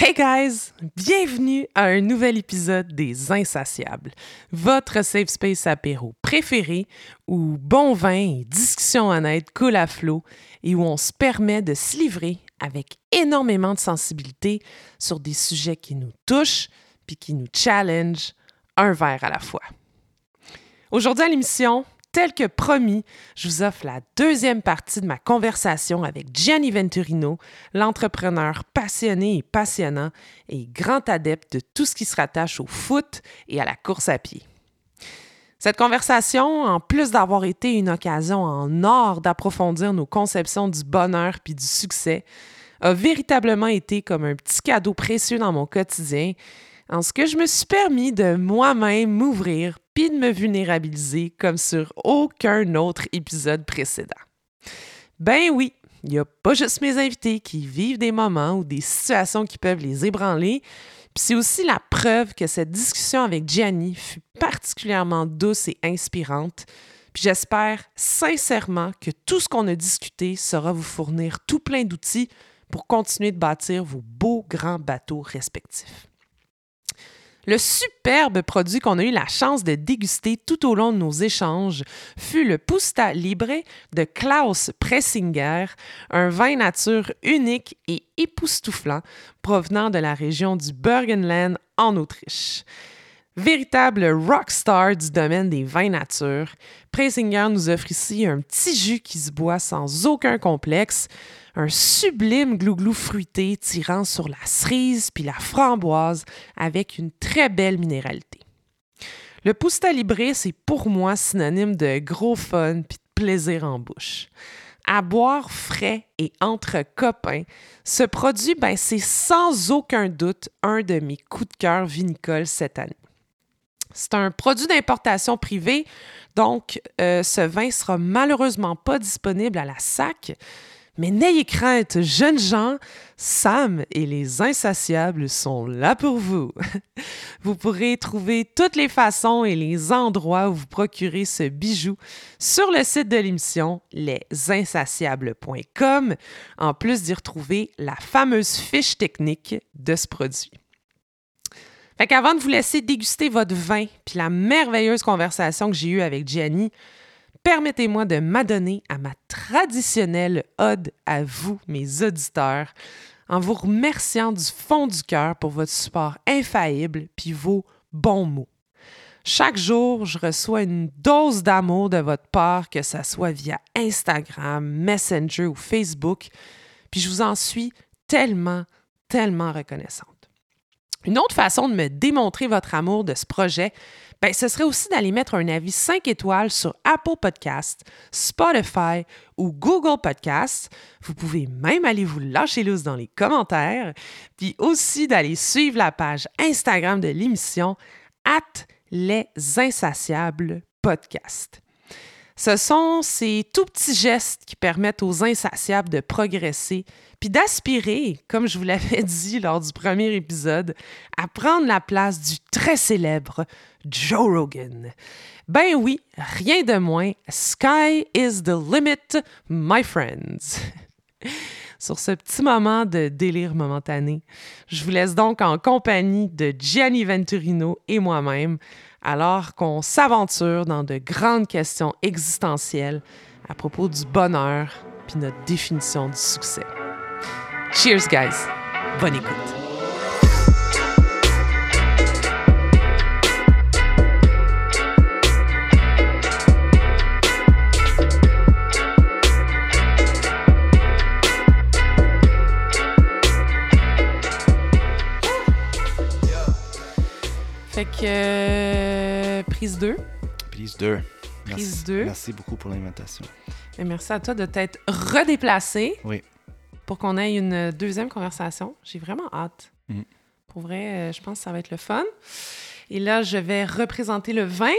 Hey guys! Bienvenue à un nouvel épisode des Insatiables, votre safe space apéro préféré où bon vin et discussion honnête coulent à flot et où on se permet de se livrer avec énormément de sensibilité sur des sujets qui nous touchent puis qui nous challenge un verre à la fois. Aujourd'hui à l'émission, tel que promis, je vous offre la deuxième partie de ma conversation avec Gianni Venturino, l'entrepreneur passionné et passionnant et grand adepte de tout ce qui se rattache au foot et à la course à pied. Cette conversation, en plus d'avoir été une occasion en or d'approfondir nos conceptions du bonheur puis du succès, a véritablement été comme un petit cadeau précieux dans mon quotidien, en ce que je me suis permis de moi-même m'ouvrir de me vulnérabiliser comme sur aucun autre épisode précédent. Ben oui, il n'y a pas juste mes invités qui vivent des moments ou des situations qui peuvent les ébranler, puis c'est aussi la preuve que cette discussion avec Gianni fut particulièrement douce et inspirante. Puis j'espère sincèrement que tout ce qu'on a discuté saura vous fournir tout plein d'outils pour continuer de bâtir vos beaux grands bateaux respectifs. Le superbe produit qu'on a eu la chance de déguster tout au long de nos échanges fut le Pusta Libre de Klaus Pressinger, un vin nature unique et époustouflant provenant de la région du Burgenland en Autriche. Véritable rockstar du domaine des vins nature, Pressinger nous offre ici un petit jus qui se boit sans aucun complexe, un sublime glouglou fruité tirant sur la cerise puis la framboise avec une très belle minéralité. Le Pusta Libre, c'est pour moi synonyme de gros fun puis de plaisir en bouche. À boire frais et entre copains, ce produit, ben, c'est sans aucun doute un de mes coups de cœur vinicoles cette année. C'est un produit d'importation privée, donc euh, ce vin sera malheureusement pas disponible à la SAC, mais n'ayez crainte, jeunes gens, Sam et les insatiables sont là pour vous. vous pourrez trouver toutes les façons et les endroits où vous procurer ce bijou sur le site de l'émission lesinsatiables.com, en plus d'y retrouver la fameuse fiche technique de ce produit. Fait qu'avant de vous laisser déguster votre vin puis la merveilleuse conversation que j'ai eue avec Gianni, permettez-moi de m'adonner à ma traditionnelle ode à vous, mes auditeurs, en vous remerciant du fond du cœur pour votre support infaillible puis vos bons mots. Chaque jour, je reçois une dose d'amour de votre part, que ce soit via Instagram, Messenger ou Facebook, puis je vous en suis tellement, tellement reconnaissante. Une autre façon de me démontrer votre amour de ce projet, ben, ce serait aussi d'aller mettre un avis 5 étoiles sur Apple Podcasts, Spotify ou Google Podcasts. Vous pouvez même aller vous lâcher loose dans les commentaires, puis aussi d'aller suivre la page Instagram de l'émission at les insatiables podcast. Ce sont ces tout petits gestes qui permettent aux insatiables de progresser, puis d'aspirer, comme je vous l'avais dit lors du premier épisode, à prendre la place du très célèbre Joe Rogan. Ben oui, rien de moins, sky is the limit, my friends. Sur ce petit moment de délire momentané, je vous laisse donc en compagnie de Gianni Venturino et moi-même alors qu'on s'aventure dans de grandes questions existentielles à propos du bonheur puis notre définition du succès. Cheers, guys! Bonne écoute! Fait que euh, prise 2. Prise 2. Prise 2. Merci beaucoup pour l'invitation. Merci à toi de t'être redéplacé. Oui. Pour qu'on ait une deuxième conversation. J'ai vraiment hâte. Mm. Pour vrai, euh, je pense que ça va être le fun. Et là, je vais représenter le vin.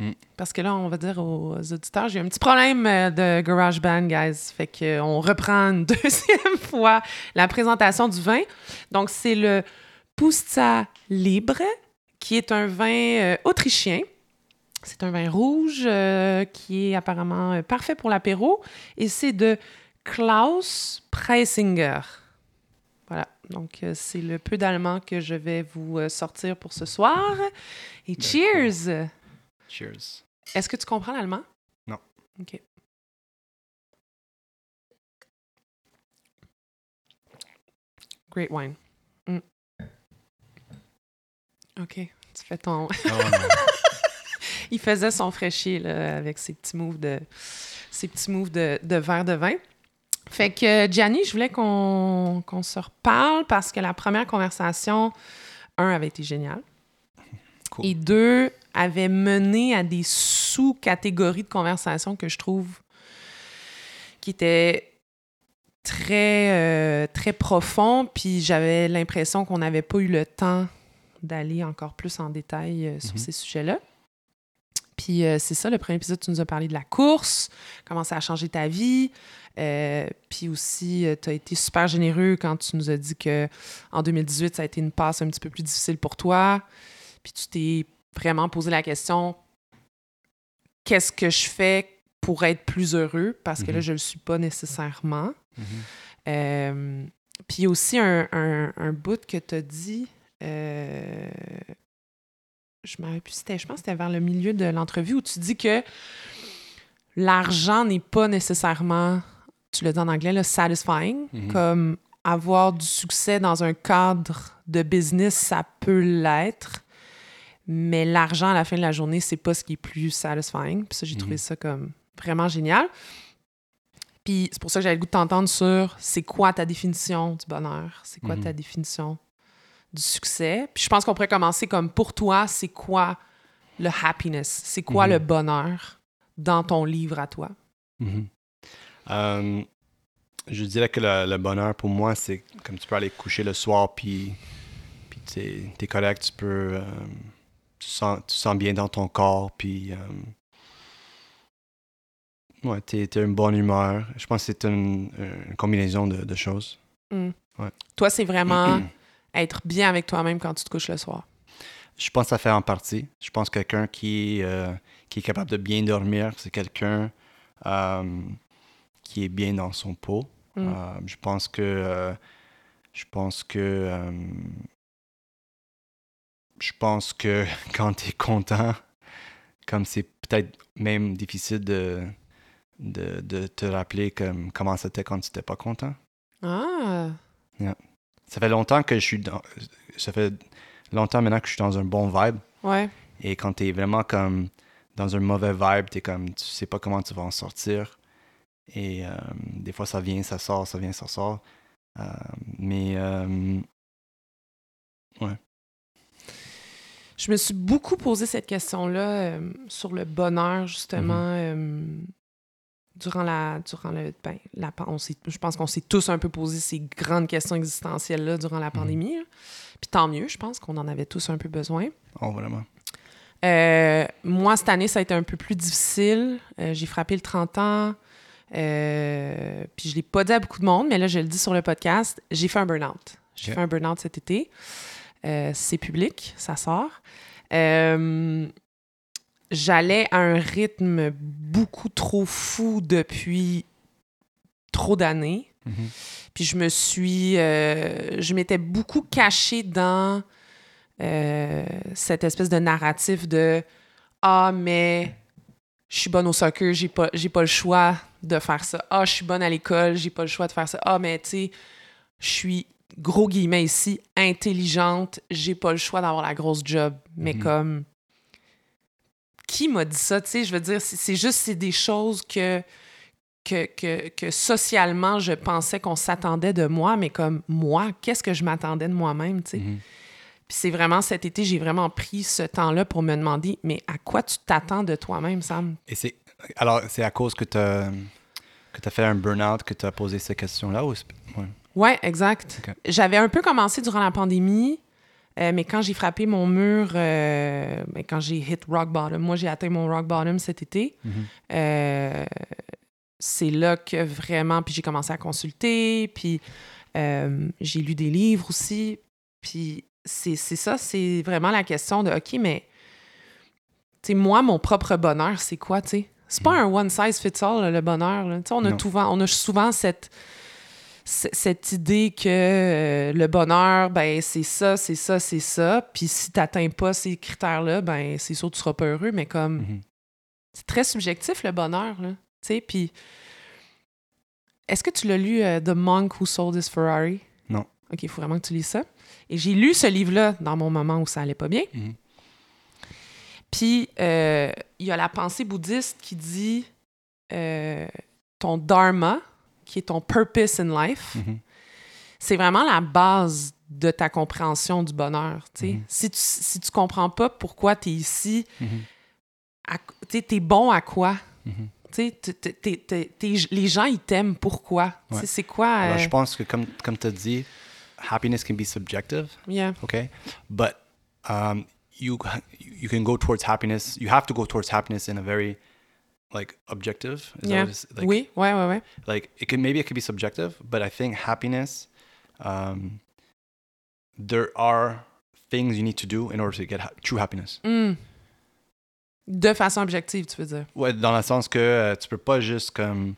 Mm. Parce que là, on va dire aux auditeurs, j'ai un petit problème euh, de GarageBand, guys. Fait qu'on reprend une deuxième fois la présentation du vin. Donc, c'est le Pusta Libre qui est un vin euh, autrichien. C'est un vin rouge euh, qui est apparemment euh, parfait pour l'apéro et c'est de Klaus Preisinger. Voilà. Donc, euh, c'est le peu d'allemand que je vais vous euh, sortir pour ce soir. Et cheers! Cheers. Est-ce que tu comprends l'allemand? Non. OK. Great wine. Mm. OK. Tu fais ton. Oh, non. Il faisait son fraîchier là, avec ses petits moves de, ses petits moves de, de verre de vin. Fait que, Gianni, je voulais qu'on se reparle parce que la première conversation, un, avait été géniale. Cool. Et deux, avait mené à des sous-catégories de conversation que je trouve qui étaient très, euh, très profonds. Puis j'avais l'impression qu'on n'avait pas eu le temps d'aller encore plus en détail euh, sur Mhm. ces sujets-là. Puis euh, c'est ça, le premier épisode, tu nous as parlé de la course, comment ça a changé ta vie. Euh, puis aussi, tu as été super généreux quand tu nous as dit que en 2018, ça a été une passe un petit peu plus difficile pour toi. Puis tu t'es vraiment posé la question qu'est-ce que je fais pour être plus heureux? Parce que là, Mhm. je ne le suis pas nécessairement. Mhm. Euh, puis aussi un, un, un bout que tu as dit. Je ne plus, c'était, je pense que c'était vers le milieu de l'entrevue où tu dis que l'argent n'est pas nécessairement, tu le dis en anglais, là, satisfying. Mhm. Comme avoir du succès dans un cadre de business, ça peut l'être. Mais l'argent, à la fin de la journée, c'est pas ce qui est plus satisfying. Puis ça, j'ai Mhm. trouvé ça comme vraiment génial. Puis c'est pour ça que j'avais le goût de t'entendre sur c'est quoi ta définition du bonheur? C'est quoi Mhm. ta définition du succès? Puis je pense qu'on pourrait commencer comme pour toi, c'est quoi le happiness? C'est quoi Mhm. le bonheur dans ton livre à toi? Mhm. Euh, je dirais que le, le bonheur pour moi, c'est comme tu peux aller coucher le soir, puis, puis t'es es correct, tu peux. euh, tu, sens, tu sens bien dans ton corps, puis. euh, ouais, t'es es une bonne humeur. Je pense que c'est une, une combinaison de, de choses. Toi, c'est vraiment être bien avec toi-même quand tu te couches le soir? Je pense que ça fait en partie. Je pense que quelqu'un qui, euh, qui est capable de bien dormir, c'est quelqu'un euh, qui est bien dans son pot. Mm. Euh, je pense que je pense que je pense que quand tu es content, comme c'est peut-être même difficile de, de, de te rappeler comme, comment c'était quand tu n'étais pas content. Ah! Ça fait longtemps que je suis dans. Ça fait longtemps maintenant que je suis dans un bon vibe. Ouais. Et quand tu es vraiment comme dans un mauvais vibe, tu comme tu sais pas comment tu vas en sortir. Et euh, des fois ça vient, ça sort, ça vient, ça sort. Euh, mais euh, Je me suis beaucoup posé cette question-là sur le bonheur, justement, euh, durant la. Durant le, ben, la on je pense qu'on s'est tous un peu posé ces grandes questions existentielles-là durant la pandémie. là. Puis tant mieux, je pense qu'on en avait tous un peu besoin. oh vraiment. Euh, moi, cette année, ça a été un peu plus difficile. Euh, j'ai frappé le 30 ans. Euh, puis je l'ai pas dit à beaucoup de monde, mais là, je le dis sur le podcast. J'ai fait un burn-out. J'ai fait un burn-out cet été. C'est public, ça sort. Euh, J'allais à un rythme beaucoup trop fou depuis trop d'années. Mhm. Puis je me suis. euh, je m'étais beaucoup cachée dans euh, cette espèce de narratif de Ah, mais je suis bonne au soccer, j'ai pas, j'ai pas le choix de faire ça. Ah, je suis bonne à l'école, j'ai pas le choix de faire ça. Ah, mais tu sais, je suis, gros guillemets ici, intelligente, j'ai pas le choix d'avoir la grosse job. Mais Mhm. comme. Qui m'a dit ça? Tu sais, je veux dire, c'est juste, c'est des choses que que, que, que socialement, je pensais qu'on s'attendait de moi, mais comme moi, qu'est-ce que je m'attendais de moi-même, tu sais? Mhm. Puis c'est vraiment cet été, j'ai vraiment pris ce temps-là pour me demander, mais à quoi tu t'attends de toi-même, Sam? Et c'est alors c'est à cause que tu as que tu fait un burn-out que tu as posé ces questions-là ou ouais. Ouais, exact. J'avais un peu commencé durant la pandémie, euh, mais quand j'ai frappé mon mur, euh, ben, quand j'ai hit rock bottom, moi j'ai atteint mon rock bottom cet été. Mhm. Euh, c'est là que vraiment, puis j'ai commencé à consulter, puis j'ai lu des livres aussi, puis c'est ça, c'est vraiment la question de, OK, mais, tu sais, moi, mon propre bonheur, c'est quoi, tu sais? C'est pas un one size fits all, le bonheur. là. Tu sais, On, a souvent- on a souvent cette, cette idée que euh, le bonheur, ben c'est ça, c'est ça, c'est ça. Puis si tu n'atteins pas ces critères-là, ben c'est sûr que tu seras pas heureux. Mais comme Mhm. c'est très subjectif le bonheur, là. Tu sais, puis est-ce que tu l'as lu euh, The Monk Who Sold His Ferrari? Non. Ok, il faut vraiment que tu lises ça. Et j'ai lu ce livre-là dans mon moment où ça allait pas bien. Mhm. Puis euh, il y a la pensée bouddhiste qui dit ton dharma, qui est ton purpose in life, Mhm. c'est vraiment la base de ta compréhension du bonheur. sais. Mhm. Si tu si tu comprends pas pourquoi tu es ici, Mhm. tu es bon à quoi? Mhm. T'es- t'es- t'es- les gens, ils t'aiment pourquoi? Ouais. C'est quoi? Alors, euh, je pense que comme, comme tu as dit, happiness can be subjective, yeah. okay? But um, you you can go towards happiness. You have to go towards happiness in a very like objective. Is Yeah. that like, oui, ouais, ouais, ouais. like it can maybe it could be subjective, but I think happiness um, there are things you need to do in order to get ha- true happiness. Hmm. De façon objective, tu veux dire. Ouais, dans le sens que euh, tu peux pas juste comme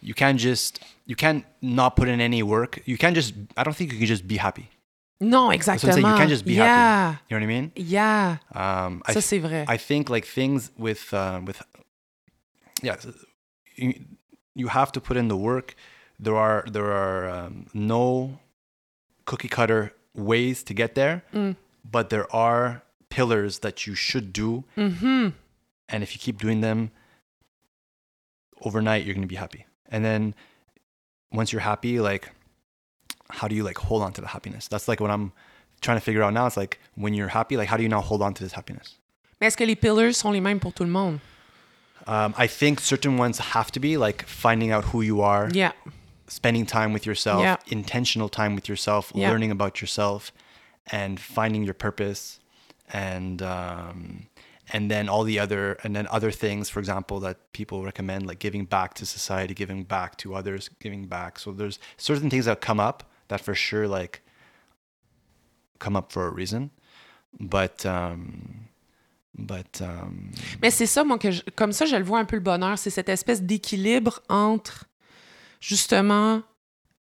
you can't just you can't not put in any work. You can't just I don't think you can just be happy. Non, what I'm exactement. saying, you can't just be yeah. You know what I mean? Yeah. Um, I Ça, c'est vrai. I think like things with uh, with yeah, you, you have to put in the work. There are there are um, no cookie cutter ways to get there, Mm. but there are pillars that you should do, Mhm. and if you keep doing them overnight, you're gonna be happy. And then once you're happy, like how do you like hold on to the happiness? That's like what I'm trying to figure out now. It's like when you're happy, like how do you now hold on to this happiness? Mais est-ce que les pillars sont les mêmes pour tout le monde? Um, I think certain ones have to be like finding out who you are, Yeah. spending time with yourself, Yeah. intentional time with yourself, Yeah. learning about yourself, and finding your purpose, and um, and then all the other and then other things, for example, that people recommend, like giving back to society, giving back to others, giving back. So there's certain things that come up that for sure like come up for a reason, but um, but um, Mais c'est ça, moi, que je- comme ça, je le vois un peu le bonheur. C'est cette espèce d'équilibre entre, justement,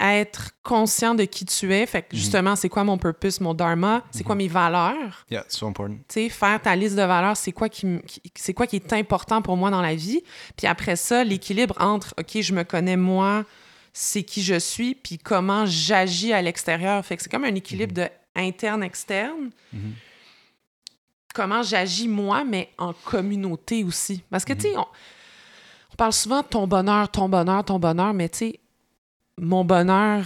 être conscient de qui tu es. Fait que, justement, c'est quoi mon purpose, mon dharma? C'est quoi mes valeurs? yeah, it's so important. Tu sais, faire ta liste de valeurs, c'est quoi, qui, m- qui- c'est quoi qui est important pour moi dans la vie? Puis après ça, l'équilibre entre, OK, je me connais moi, c'est qui je suis, puis comment j'agis à l'extérieur. Fait que c'est comme un équilibre de interne-externe. Mhm. Comment j'agis moi, mais en communauté aussi. Parce que, tu sais, on, on parle souvent de ton bonheur, ton bonheur, ton bonheur, mais tu sais, mon bonheur,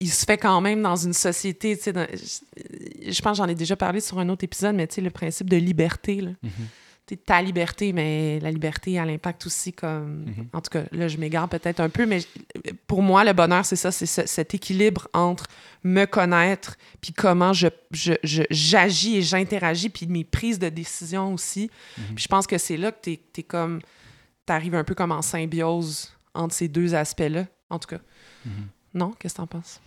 il, se fait quand même dans une société, tu sais, je, pense que j'en ai déjà parlé sur un autre épisode, mais tu sais, le principe de liberté, là. Mhm. Ta liberté, mais la liberté a l'impact aussi comme... Mhm. En tout cas, là, je m'égare peut-être un peu, mais je- pour moi, le bonheur, c'est ça, c'est ce- cet équilibre entre me connaître, puis comment je, je, je- j'agis et j'interagis, puis mes prises de décision aussi. Mhm. Puis je pense que c'est là que t'es, t'es comme... T'arrives un peu comme en symbiose entre ces deux aspects-là, en tout cas. Mhm. Non? Qu'est-ce que t'en penses?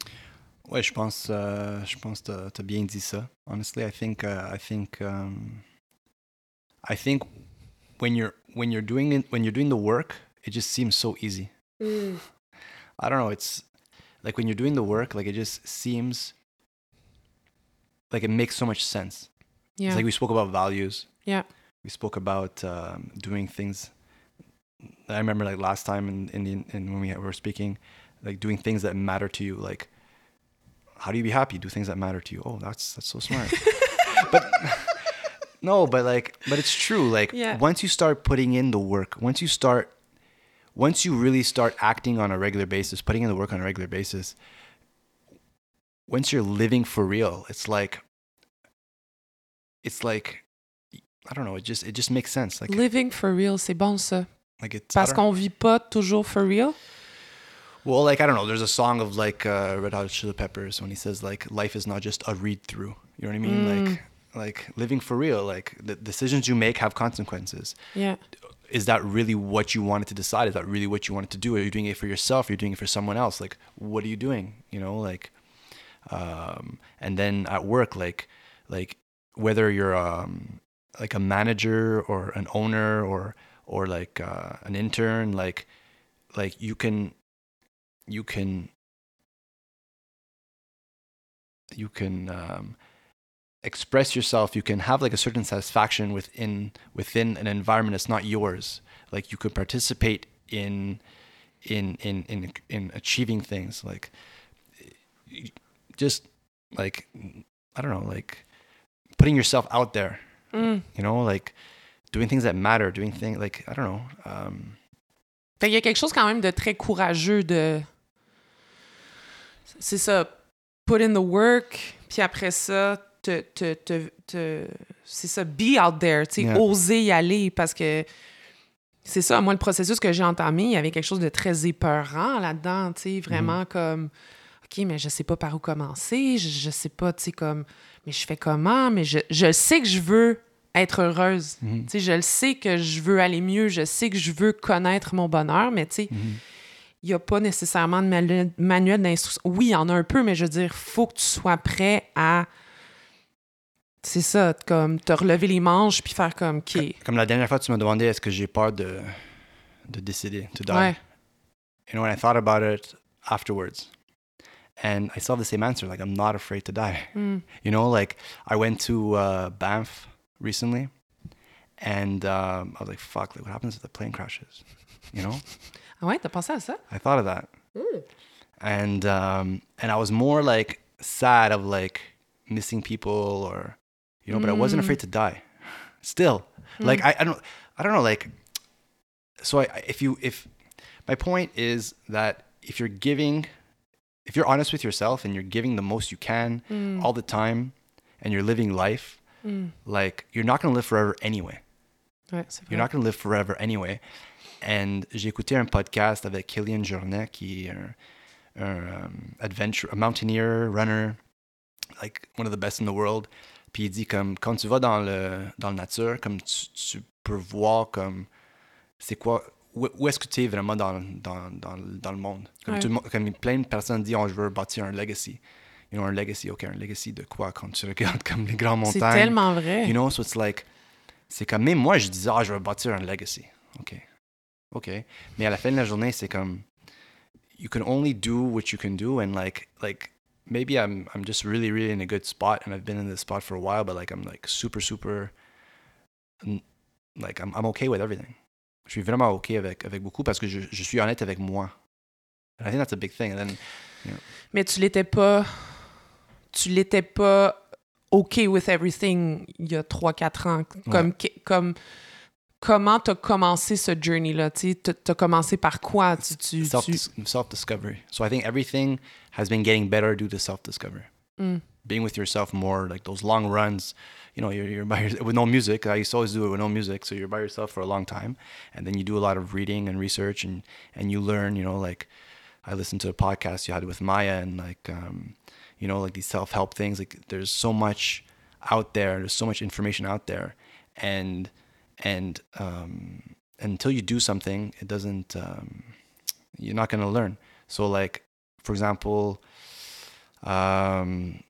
Ouais, je pense, euh, je pense que t'as bien dit ça. Honestly, I think, uh, I think, um, I think when you're when you're doing it, when you're doing the work, it just seems so easy. I don't know. It's like when you're doing the work, like it just seems like it makes so much sense. Yeah. It's like we spoke about values. Yeah. We spoke about um, doing things. I remember like last time in in, the, in when we were speaking, like doing things that matter to you. Like, how do you be happy? Do things that matter to you. Oh, that's that's so smart. but no, but like, but it's true. Like Yeah. once you start putting in the work, once you start, once you really start acting on a regular basis, putting in the work on a regular basis, once you're living for real, it's like, it's like, I don't know. It just it just makes sense. Like Living for real, c'est bon ça. like it's Parce qu'on vit pas toujours for real. Well, like I don't know. There's a song of like uh, Red Hot Chili Peppers when he says like life is not just a read through. You know what I mean? Mm. Like like living for real. Like the decisions you make have consequences. Yeah. Is that really what you wanted to decide? Is that really what you wanted to do? Are you doing it for yourself? Are you doing it for someone else? Like what are you doing? You know, like um and then at work like like whether you're um like a manager or an owner or or like uh, an intern like like you can you can you can um, express yourself. You can have like a certain satisfaction within within an environment that's not yours. Like you could participate in in in in in achieving things. Like just like I don't know, like putting yourself out there. Mm. You know, like doing things that matter, doing things like I don't know. Um, Fait qu'il y a quelque chose quand même de très courageux de. C'est ça. Put in the work, puis après ça, te, te, te, te- c'est ça, be out there, tu sais, Yeah. oser y aller parce que c'est ça, moi, le processus que j'ai entamé, il y avait quelque chose de très épeurant là-dedans, tu sais, vraiment comme, OK, mais je sais pas par où commencer, je, je sais pas, tu sais, comme, mais je fais comment, mais je, je sais que je veux être heureuse. mhm, Tu sais, je le sais que je veux aller mieux, je sais que je veux connaître mon bonheur, mais tu sais, mhm. il n'y a pas nécessairement de manuel, manuel d'instruction. Oui, il y en a un peu, mais je veux dire, faut que tu sois prêt à. C'est ça, comme te relever les manches puis faire comme, OK. Comme la dernière fois, tu m'as demandé est-ce que j'ai peur de, de décider, to die? Ouais. Know, when I thought about it afterwards, and I still have the same answer. Like, I'm not afraid to die. Mm. You know, like I went to uh, Banff recently, and um, I was like, "Fuck! Like, what happens if the plane crashes?" You know, Ah ouais, t'as pensé à ça? I thought of that, and um, and I was more like sad of like missing people or, you know, but I wasn't afraid to die. Still, like I, I don't I don't know like. So I, if you if my point is that if you're giving, if you're honest with yourself and you're giving the most you can Mm. all the time, and you're living life, Mm. like you're not gonna live forever anyway. Ouais. You're not going to live forever anyway. And j'ai écouté un podcast avec Killian Jornet, qui est un, un, um, adventure, a mountaineer, runner, like one of the best in the world. Puis il dit comme quand tu vas dans le dans la nature, comme tu, tu peux voir comme c'est quoi où, où est-ce que tu es vraiment dans, dans, dans, dans le monde? Comme, Ouais. tout le monde- comme plein de personnes disent oh, je veux bâtir un legacy. You know, un legacy, ok, un legacy de quoi quand tu regardes comme les grandes C'est montagnes? tellement vrai. You know, so it's like, c'est comme, même moi, je disais, ah, je vais bâtir un legacy. OK. OK. Mais à la fin de la journée, c'est comme, you can only do what you can do. And like, like, maybe I'm, I'm just really, really in a good spot. And I've been in this spot for a while, but like, I'm like super, super, like, I'm, I'm okay with everything. Je suis vraiment OK avec, avec beaucoup parce que je, je suis honnête avec moi. And I think that's a big thing. And then, Mais tu l'étais pas. Tu l'étais pas OK with everything il y a 3-4 ans. Comme, que- comme, comment t'as commencé ce journey-là? T'as- commencé par quoi? Tu, tu, self, tu- self discovery. So I think everything has been getting better due to self discovery. Mm. Being with yourself more, like those long runs. You know, you're, you're by your, with no music. I used to always do it with no music. So you're by yourself for a long time, and then you do a lot of reading and research, and and you learn. You know, like I listened to a podcast you had with Maya, and like um, you know, like these self help things. Like there's so much out there. There's so much information out there, and and um, until you do something, it doesn't. Um, you're not gonna learn. So like, for example, um,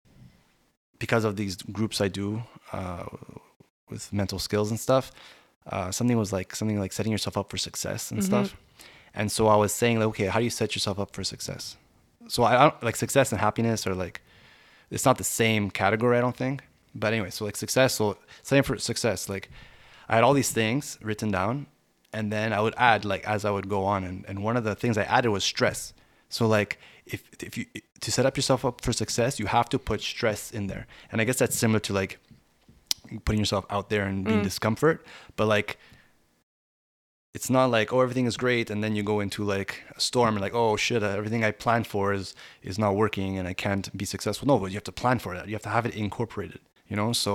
because of these groups I do uh, with mental skills and stuff, uh, something was like something like setting yourself up for success and Mhm. stuff. And so I was saying, like, okay, how do you set yourself up for success? So I, I don't like success and happiness are like, it's not the same category, I don't think. But anyway, so like success, so setting for success, like I had all these things written down, and then I would add like as I would go on, and, and one of the things I added was stress. So like if if you to set up yourself up for success, you have to put stress in there, and I guess that's similar to like putting yourself out there and being Mm. discomfort, but like it's not like oh everything is great and then you go into like a storm and like oh shit everything i planned for is is not working and i can't be successful. No but you have to plan for that. You have to have it incorporated you know? So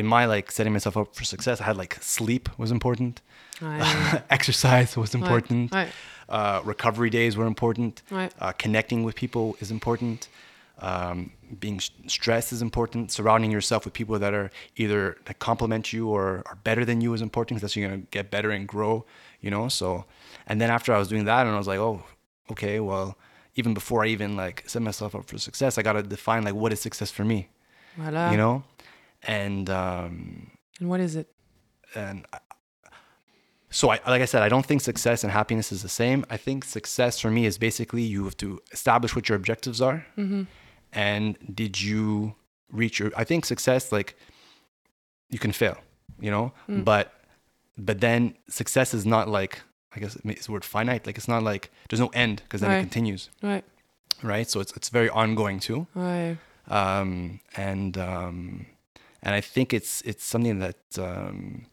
in my like setting myself up for success i had like sleep was important. Ouais. exercise was important. Ouais. uh, recovery days were important. Uh, connecting with people is important. Um, being stressed is important. Surrounding yourself with people that are either that complement you or are better than you is important because that's you're going to get better and grow you know? So and then after i was doing that and i was like oh okay well even before i even like set myself up for success i got to define like what is success for me? Voilà. you know and um And what is it? and I- so I, like I said, I don't think success and happiness is the same. I think success for me is basically you have to establish what your objectives are, Mhm. and did you reach your i think success like you can fail you know Mm. but but then success is not like i guess it's the word finite like it's not like there's no end because then Right. it continues Right. right so it's, it's very ongoing too Right. um, and um, and I think it's it's something that um,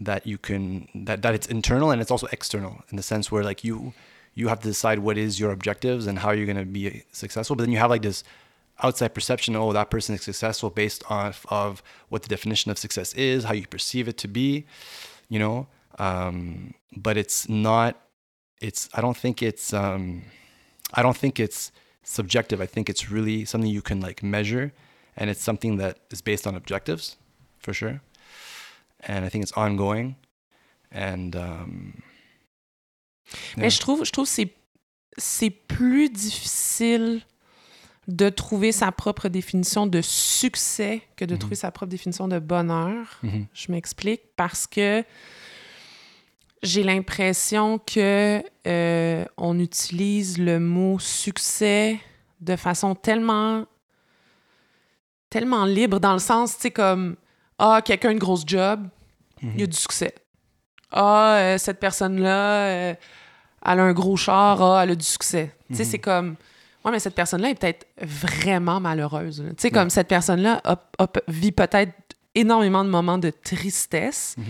that you can that that it's internal and it's also external in the sense where like you you have to decide what is your objectives and how you're going to be successful. But then you have like this outside perception. Oh, that person is successful based off of what the definition of success is, how you perceive it to be, you know. Um, but it's not. It's. I don't think it's. Um, I don't think it's subjective. I think it's really something you can like measure, and it's something that is based on objectives, for sure. And I think it's ongoing, and um, Mais Yeah. je trouve, je trouve que c'est, c'est plus difficile de trouver sa propre définition de succès que de Mhm. trouver sa propre définition de bonheur. mhm, Je m'explique parce que j'ai l'impression que euh, on utilise le mot succès de façon tellement tellement libre dans le sens, tu sais, comme ah, quelqu'un a une grosse job, il y a du succès. Ah, euh, cette personne-là, euh, elle a un gros char, ah, elle a du succès. Tu sais, Mhm. c'est comme. Ouais, mais cette personne-là est peut-être vraiment malheureuse. Tu sais, Ouais. comme cette personne-là vit peut-être énormément de moments de tristesse. mhm.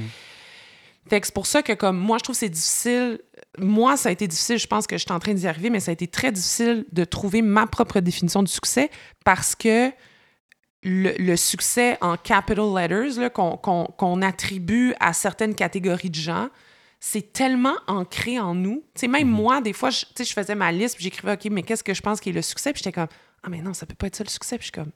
Fait que c'est pour ça que, comme moi, je trouve c'est difficile. Moi, ça a été difficile. Je pense que je suis en train d'y arriver, mais ça a été très difficile de trouver ma propre définition du succès parce que le, le succès en capital letters qu'on attribue à certaines catégories de gens, c'est tellement ancré en nous. Sais, même moi, des fois, je, je faisais ma liste, puis j'écrivais, OK, mais qu'est-ce que je pense qui est le succès? Puis j'étais comme, ah, mais non, ça peut pas être ça le succès. Puis je suis comme,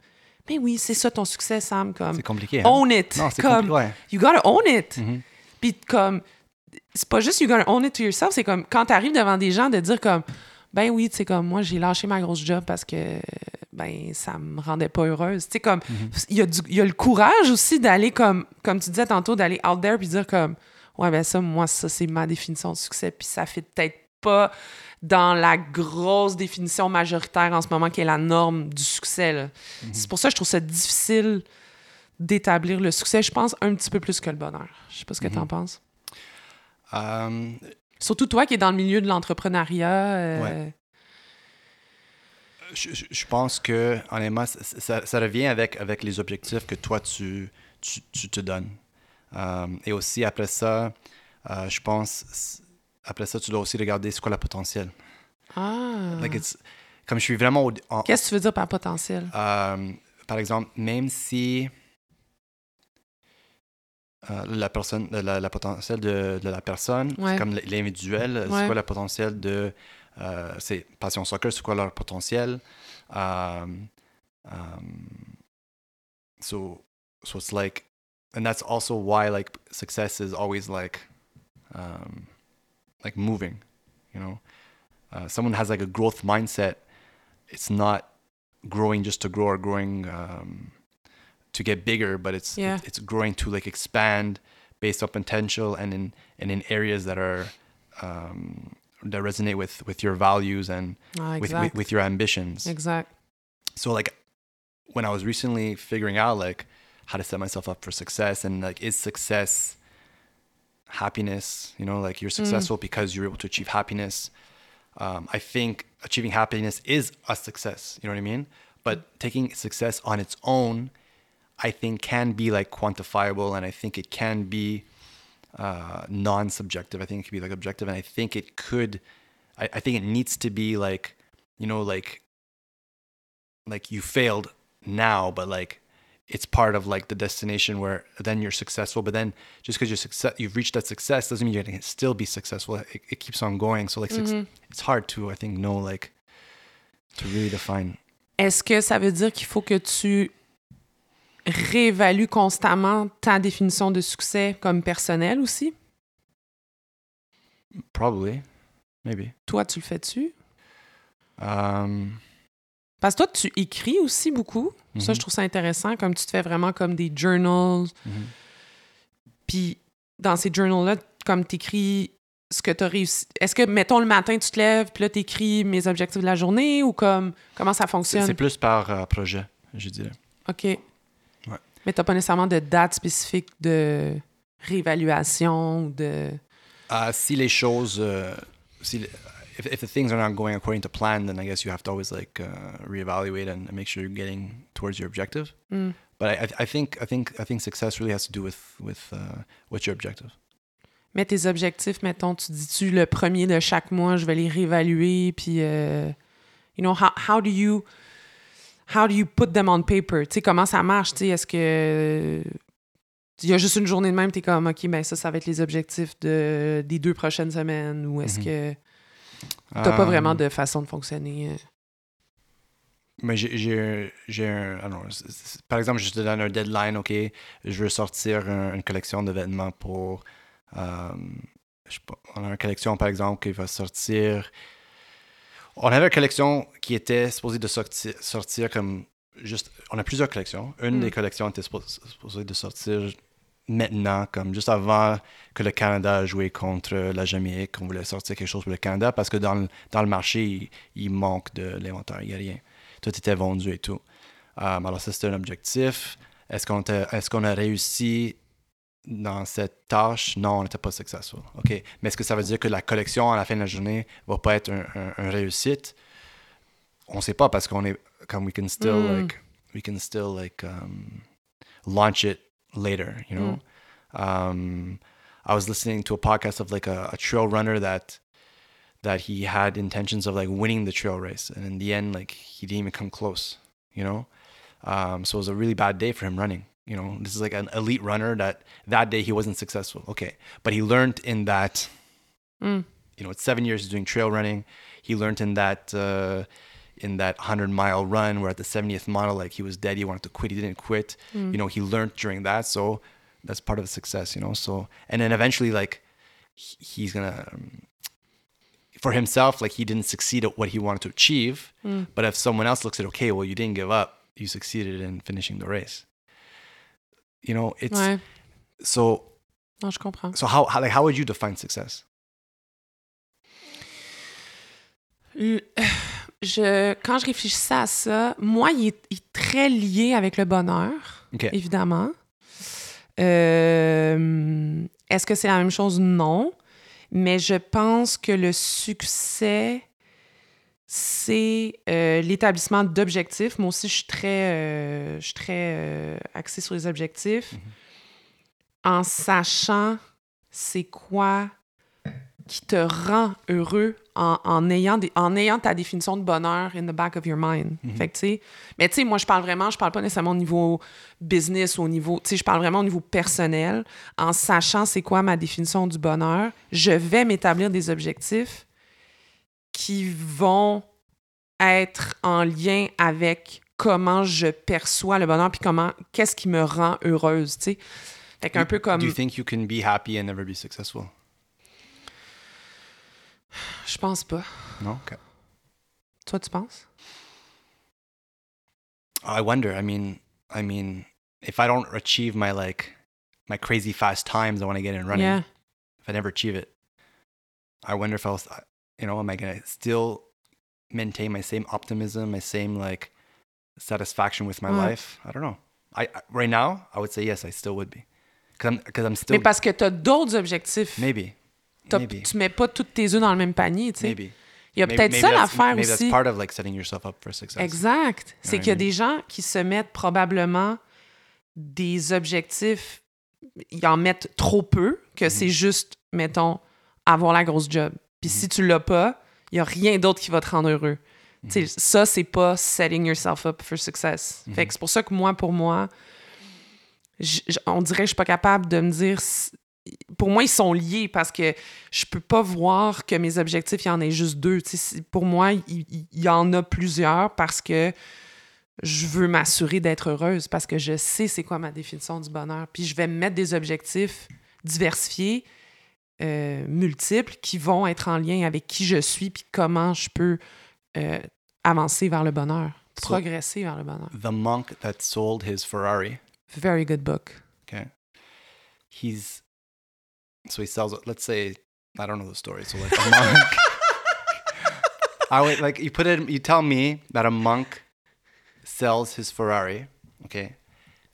mais oui, c'est ça ton succès, Sam. Comme, C'est compliqué. hein? own it. Non, comme. Ouais. you gotta own it. Mhm. Puis comme, c'est pas juste you gotta own it to yourself, c'est comme quand t'arrives devant des gens de dire comme, ben oui, tu sais, comme moi, j'ai lâché ma grosse job parce que, ben, ça me rendait pas heureuse. Tu sais, comme, il y, a du- il y a le courage aussi d'aller comme, comme tu disais tantôt, d'aller out there puis dire comme, ouais, ben ça, moi, ça, c'est ma définition de succès, puis ça fait peut-être pas dans la grosse définition majoritaire en ce moment qui est la norme du succès. là. C'est pour ça que je trouve ça difficile d'établir le succès, je pense, un petit peu plus que le bonheur. Je sais pas ce que tu en Mhm. penses. Euh, Surtout toi qui es dans le milieu de l'entrepreneuriat. euh, Ouais. Je, pense que, honnêtement, ça, ça- ça revient avec, avec les objectifs que toi, tu, tu, tu te donnes. Euh, et aussi, après ça, euh, je pense, après ça, tu dois aussi regarder c'est quoi le potentiel. Ah. Like comme je suis vraiment Qu'est-ce que tu veux dire par potentiel? Euh, par exemple, même si la personne, la, la potentiel de, de la personne, Ouais. comme l'individuel, Ouais. c'est quoi le potentiel de euh, c'est passion soccer, c'est quoi leur potentiel. Um, um, so, so it's like, and that's also why like success is always like, um, like moving, you know. Uh, someone has like a growth mindset. It's not growing just to grow or growing um, to get bigger, but it's Yeah. it's growing to like expand based on potential and in and in areas that are um, that resonate with with your values and Ah, with, with with your ambitions. exact. So like when I was recently figuring out like how to set myself up for success and like is success happiness, you know, like you're successful because you're able to achieve happiness. Um, I think achieving happiness is a success, you know what I mean? But taking success on its own, I think can be like quantifiable and I think it can be uh, non-subjective. I think it could be like objective and I think it could I, I think it needs to be like, you know, like like you failed now, but like it's part of like the destination where then you're successful. But then just because you're success, you've reached that success doesn't mean you're gonna still be successful. It, it keeps on going. So like, Mhm. it's hard to I think know like to really define. Est-ce que ça veut dire qu'il faut que tu réévalues constamment ta définition de succès comme personnel aussi? Probably, maybe. Toi, tu le fais-tu? Um, Parce que toi, tu écris aussi beaucoup. Ça, mhm, je trouve ça intéressant, comme tu te fais vraiment comme des journals. mhm. Puis dans ces journals-là, comme tu écris ce que tu as réussi. Est-ce que, mettons, le matin, tu te lèves, puis là, tu écris mes objectifs de la journée ou comme comment ça fonctionne? c'est plus par euh, projet, je dirais. OK. Mais tu pas nécessairement de date spécifique de réévaluation ou de. Uh, si les choses, uh, si, if, if the things are not going according to plan, then I guess you have to always like uh, reevaluate and make sure you're getting towards your objective. Mm. But I, I- I think I think I think success really has to do with with uh, what's your objective. Mais tes objectifs, mettons, tu dis-tu le premier de chaque mois, je vais les réévaluer, puis, euh, you know, how, how do you, how do you put them on paper? Tu sais, comment ça marche? Tu sais, est-ce que il y a juste une journée de même, t'es comme, OK, ben ça, ça va être les objectifs de, des deux prochaines semaines, ou est-ce Mhm. que t'as pas vraiment Um, de façon de fonctionner? euh? Mais j'ai- un. C'est- c'est- par exemple, je te donne un deadline, OK, je veux sortir un- une collection de vêtements pour. euh, je sais pas, on a une collection, par exemple, qui va sortir. On avait une collection qui était supposée de sortir, sortir comme. Juste, on a plusieurs collections. Une Mm. des collections était suppo- supposée de sortir maintenant, comme juste avant que le Canada a joué contre la Jamaïque. On voulait sortir quelque chose pour le Canada parce que dans le, dans le marché, il, il manque de l'inventaire. Il n'y a rien tout était vendu et tout. Euh, alors ça, c'était un objectif. Est-ce qu'on est-ce qu'on a réussi dans cette tâche? Non, on n'était pas successful. OK. Mais est-ce que ça veut dire que la collection à la fin de la journée va pas être un, un- un réussite? On ne sait pas parce qu'on est comme we can still Mm. like we can still like um, launch it later, you know. Um, I was listening to a podcast of like a, a trail runner that that he had intentions of like winning the trail race and in the end like he didn't even come close you know um, so it was a really bad day for him running you know this is like an elite runner that that day he wasn't successful. Okay. But he learned in that Mm. you know it's seven years doing trail running he learned in that uh, in that 100 mile run where at the 70th mile like he was dead he wanted to quit he didn't quit. Mm. you know he learned during that. So that's part of the success you know. So and then eventually like he's gonna um, for himself like he didn't succeed at what he wanted to achieve. Mm. but if someone else looks at okay well you didn't give up. You succeeded in finishing the race you know it's Ouais. so Non, je comprends. so how, how like how would you define success? Le- Je, quand je réfléchissais à ça, moi, il est, il est très lié avec le bonheur, évidemment. Euh, Est-ce que c'est la même chose? Non. Mais je pense que le succès, c'est euh, l'établissement d'objectifs. Moi aussi, je suis très, euh, je suis très euh, axée sur les objectifs. Mhm. En sachant c'est quoi qui te rend heureux en, en ayant des, en ayant ta définition de bonheur in the back of your mind. Mhm. Fait que, mais tu sais, moi, je parle vraiment, je parle pas nécessairement au niveau business ou au niveau, tu sais, je parle vraiment au niveau personnel. En sachant c'est quoi ma définition du bonheur, je vais m'établir des objectifs qui vont être en lien avec comment je perçois le bonheur puis comment, qu'est-ce qui me rend heureuse, tu sais. Fait qu'un peu comme... do you think you can be happy and never be successful? Je pense pas. no okay Toi, tu penses? i wonder i mean i mean if i don't achieve my like my crazy fast times i want to get in running Yeah. if I never achieve it, I wonder if I'll, you know, am I gonna still maintain my same optimism, my same like satisfaction with my Ouais. life? I don't know. I, I right now I would say yes, I still would be, because I'm I'm still Mais parce que tu as d'autres objectifs. maybe, maybe, Tu mets pas tous tes œufs dans le même panier, tu sais. maybe. Il y a Maybe- peut-être maybe ça that's- l'affaire Maybe aussi. that's part of like setting yourself up for success. Exact. C'est qu'il y a des gens qui se mettent probablement des objectifs, ils en mettent trop peu, que Mhm. c'est juste, mettons, avoir la grosse job. Puis Mhm. si tu l'as pas, il y a rien d'autre qui va te rendre heureux. Tu sais, Mhm. Ça, c'est pas setting yourself up for success. Fait Mhm. que c'est pour ça que moi, pour moi, on dirait que je suis pas capable de me dire. Pour moi, ils sont liés parce que je peux pas voir que mes objectifs, il y en ait juste deux. Pour moi, il y en a plusieurs parce que je veux m'assurer d'être heureuse parce que je sais c'est quoi ma définition du bonheur. Puis je vais me mettre des objectifs diversifiés, euh, multiples, qui vont être en lien avec qui je suis puis comment je peux euh, avancer vers le bonheur, So- progresser vers le bonheur. The monk that sold his Ferrari, Very good book. okay, he's so he sells. Let's say I don't know the story. So like a monk. I would like you put it. You tell me that a monk sells his Ferrari. Okay,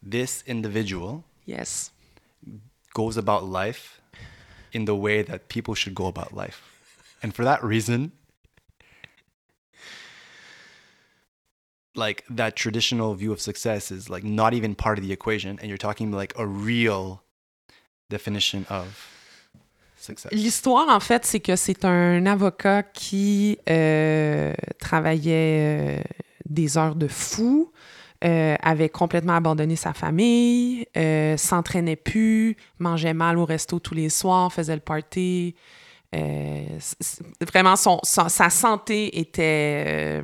this individual Yes. goes about life in the way that people should go about life, and for that reason, like that traditional view of success is like not even part of the equation, and you're talking like a real definition of success. L'histoire, en fait, c'est que c'est un avocat qui euh, travaillait euh, des heures de fou, euh, avait complètement abandonné sa famille, euh, s'entraînait plus, mangeait mal au resto tous les soirs, faisait le party. Euh, vraiment, son, son- sa santé était euh,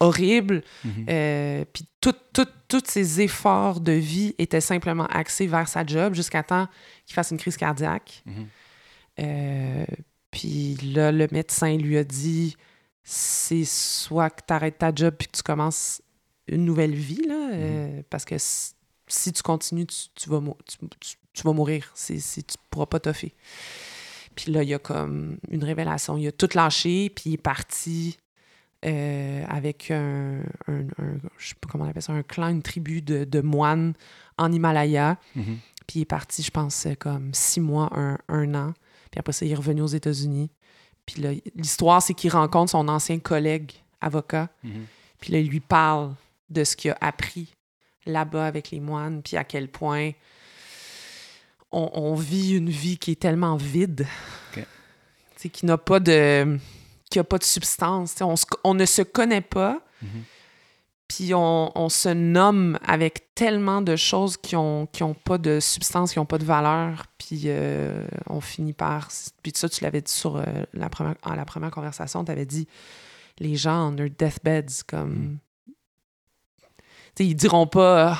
horrible. Mhm. Puis tout- tout- tous ses efforts de vie étaient simplement axés vers sa job jusqu'à temps qu'il fasse une crise cardiaque. Mhm. Puis là, le médecin lui a dit c'est soit que tu arrêtes ta job puis que tu commences une nouvelle vie, là, euh, parce que si, tu continues, tu, tu vas, tu, tu- tu vas mourir. Tu pourras pas toffer. Puis là, il y a comme une révélation. Il a tout lâché, puis il est parti euh, avec un, un- un- je sais pas comment on appelle ça, un clan, une tribu de, de moines en Himalaya. Mhm. Puis il est parti, je pense, euh, comme six mois, un, un an. Puis après ça, il est revenu aux États-Unis. Puis là, l'histoire, c'est qu'il rencontre son ancien collègue avocat. Mhm. Puis là, il lui parle de ce qu'il a appris là-bas avec les moines, puis à quel point on, on vit une vie qui est tellement vide, qui n'a pas de qui a pas de substance. On, se- on ne se connaît pas, Mhm. puis on, on se nomme avec tellement de choses qui ont, qui ont pas de substance, qui ont pas de valeur, puis euh, on finit par... Puis ça, tu l'avais dit sur euh, la première, à la première conversation, tu avais dit les gens on their deathbeds, comme... Mm. Ils diront pas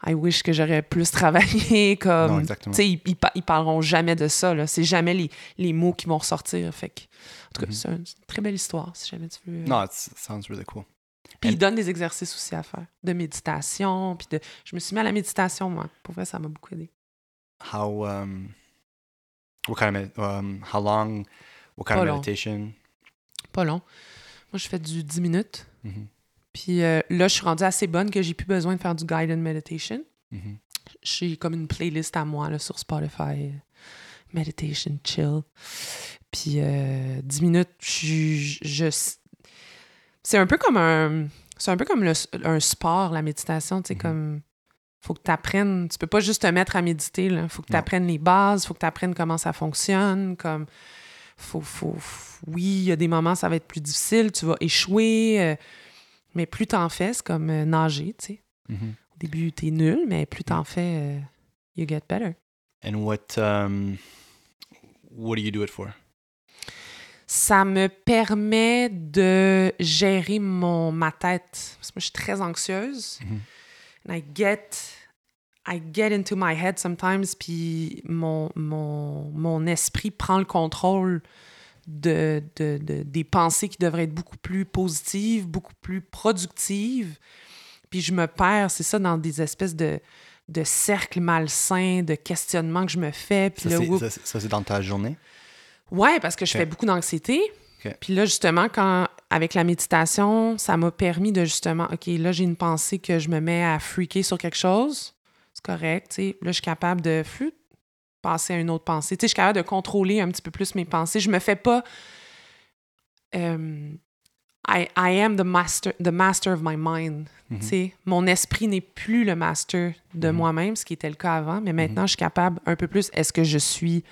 Ah, I wish que j'aurais plus travaillé », comme... Non, ils, ils, ils parleront jamais de ça. C'est jamais les, les mots qui vont ressortir, fait que... En tout cas, Mhm. c'est un- c'est une très belle histoire, si jamais tu veux... euh, No, it sounds really cool. puis il And- donne des exercices aussi à faire, de méditation. Puis de... Je me suis mis à la méditation, moi. Pour vrai, ça m'a beaucoup aidé. How um, what kind of um, how long? What kind Pas of long. meditation? Pas long. Moi, je fais du 10 minutes. Mhm. Puis euh, là, je suis rendue assez bonne que j'ai plus besoin de faire du guided meditation. Mhm. J'ai comme une playlist à moi là, sur Spotify. Meditation chill. Puis euh, 10 minutes, je, je- c'est un peu comme un c'est un peu comme le- un sport la méditation, tu sais Mhm. comme faut que tu apprennes, tu peux pas juste te mettre à méditer là, faut que tu apprennes les bases, faut que tu apprennes comment ça fonctionne, comme faut, faut, oui, il y a des moments ça va être plus difficile, tu vas échouer euh, mais plus t'en fais, c'est comme euh, nager, tu sais. Mhm. Au début, t'es nul, mais plus t'en fais, euh, you get better. And what um, what do you do it for? Ça me permet de gérer mon, ma tête. Parce que moi, je suis très anxieuse. Mhm. And I get, I get into my head sometimes, puis mon, mon, mon esprit prend le contrôle de, de, de- des pensées qui devraient être beaucoup plus positives, beaucoup plus productives. Puis je me perds, c'est ça, dans des espèces de, de cercles malsains, de questionnements que je me fais. Puis Ça, là, ça, c'est- dans ta journée? Ouais, parce que je fais beaucoup d'anxiété. Puis là, justement, quand avec la méditation, ça m'a permis de justement, OK, là, j'ai une pensée que je me mets à freaker sur quelque chose. C'est correct, tu sais. Là, je suis capable de passer à une autre pensée. Tu sais, je suis capable de contrôler un petit peu plus mes pensées. Je me fais pas. euh, I, I am the master, the master of my mind. Mhm. Tu sais, mon esprit n'est plus le master de Mhm. moi-même, ce qui était le cas avant, mais maintenant, je suis capable un peu plus. Est-ce que je suis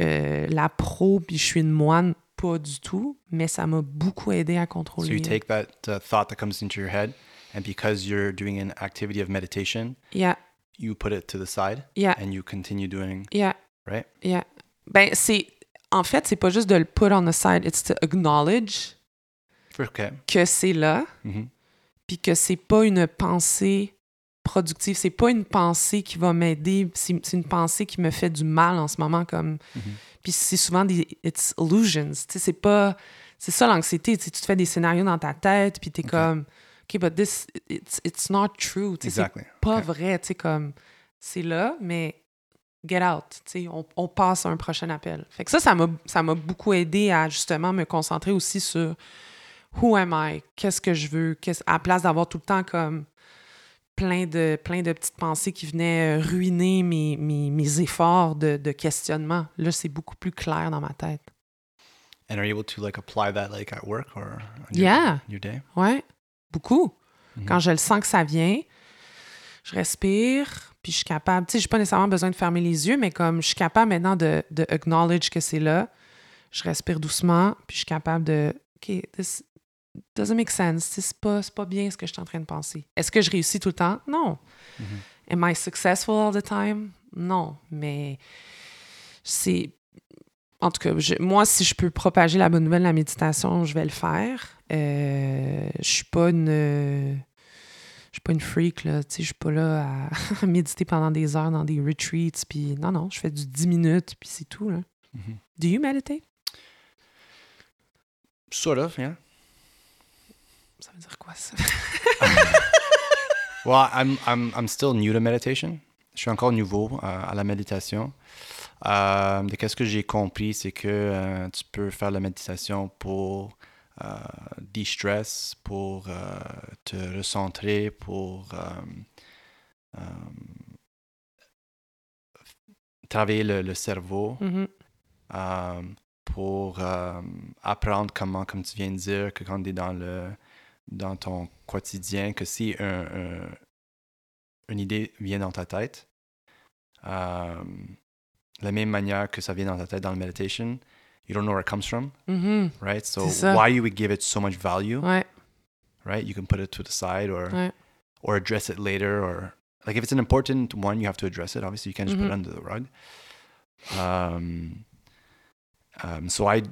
euh, la pro puis je suis une moine? Pas du tout, mais ça m'a beaucoup aidé à So contrôler. you take that uh, thought that comes into your head, and because you're doing an activity of meditation, Yeah, you put it to the side, yeah, and you continue doing yeah, right? yeah. Ben, c'est. En fait, c'est pas juste de le put on the side, it's to acknowledge Okay. que c'est là, Mhm. puis que c'est pas une pensée productive, c'est pas une pensée qui va m'aider, c'est une pensée qui me fait du mal en ce moment comme Mhm. puis c'est souvent des it's illusions, tu sais c'est pas c'est ça l'anxiété, tu te fais des scénarios dans ta tête puis t'es Ok. comme OK but this it's it's not true, sais c'est Exactly. pas Okay. vrai, comme c'est là mais get out, on, on passe à un prochain appel. Fait que ça, ça m'a, ça m'a beaucoup aidé à justement me concentrer aussi sur who am I, qu'est-ce que je veux, qu'est-ce, à la place d'avoir tout le temps comme plein de, plein de petites pensées qui venaient euh, ruiner mes, mes, mes efforts de, de questionnement. Là, c'est beaucoup plus clair dans ma tête. And are you able to like apply that like at work or on your, Yeah. your day? Ouais, beaucoup. Mhm. Quand je le sens que ça vient, je respire, puis je suis capable. Tu sais, j'ai pas nécessairement besoin de fermer les yeux, mais comme je suis capable maintenant de, de acknowledge que c'est là, je respire doucement, puis je suis capable de. OK, this doesn't make sense. C'est pas, pas bien ce que je suis en train de penser. Est-ce que je réussis tout le temps? Non. Mhm. Am I successful all the time? Non. Mais c'est. En tout cas, je- moi, si je peux propager la bonne nouvelle de la méditation, je vais le faire. Euh, je suis pas une. Je suis pas une freak, là. Tu sais, je suis pas là à méditer pendant des heures dans des retreats. Puis non, non, je fais du 10 minutes, puis c'est tout, là. Mhm. Do you meditate? Sort of, yeah. Ça veut dire quoi, ça? Well, I'm, I'm, I'm still new to meditation. Je suis encore nouveau euh, à la méditation. Euh, de qu'est-ce que j'ai compris, c'est que euh, tu peux faire la méditation pour euh, de-stress, pour euh, te recentrer, pour euh, euh, travailler le, le cerveau, Mhm. euh, pour euh, apprendre comment, comme tu viens de dire, que quand tu es dans, le, dans ton quotidien, que si un, un- une idée vient dans ta tête, euh, la même manière que ça vient dans ta tête dans le meditation, you don't know where it comes from, Mhm. right? So C'est why you would give it so much value, Ouais, right? You can put it to the side or ouais. or address it later or like if it's an important one you have to address it obviously you can't just put it Mhm. under the rug um, um, so I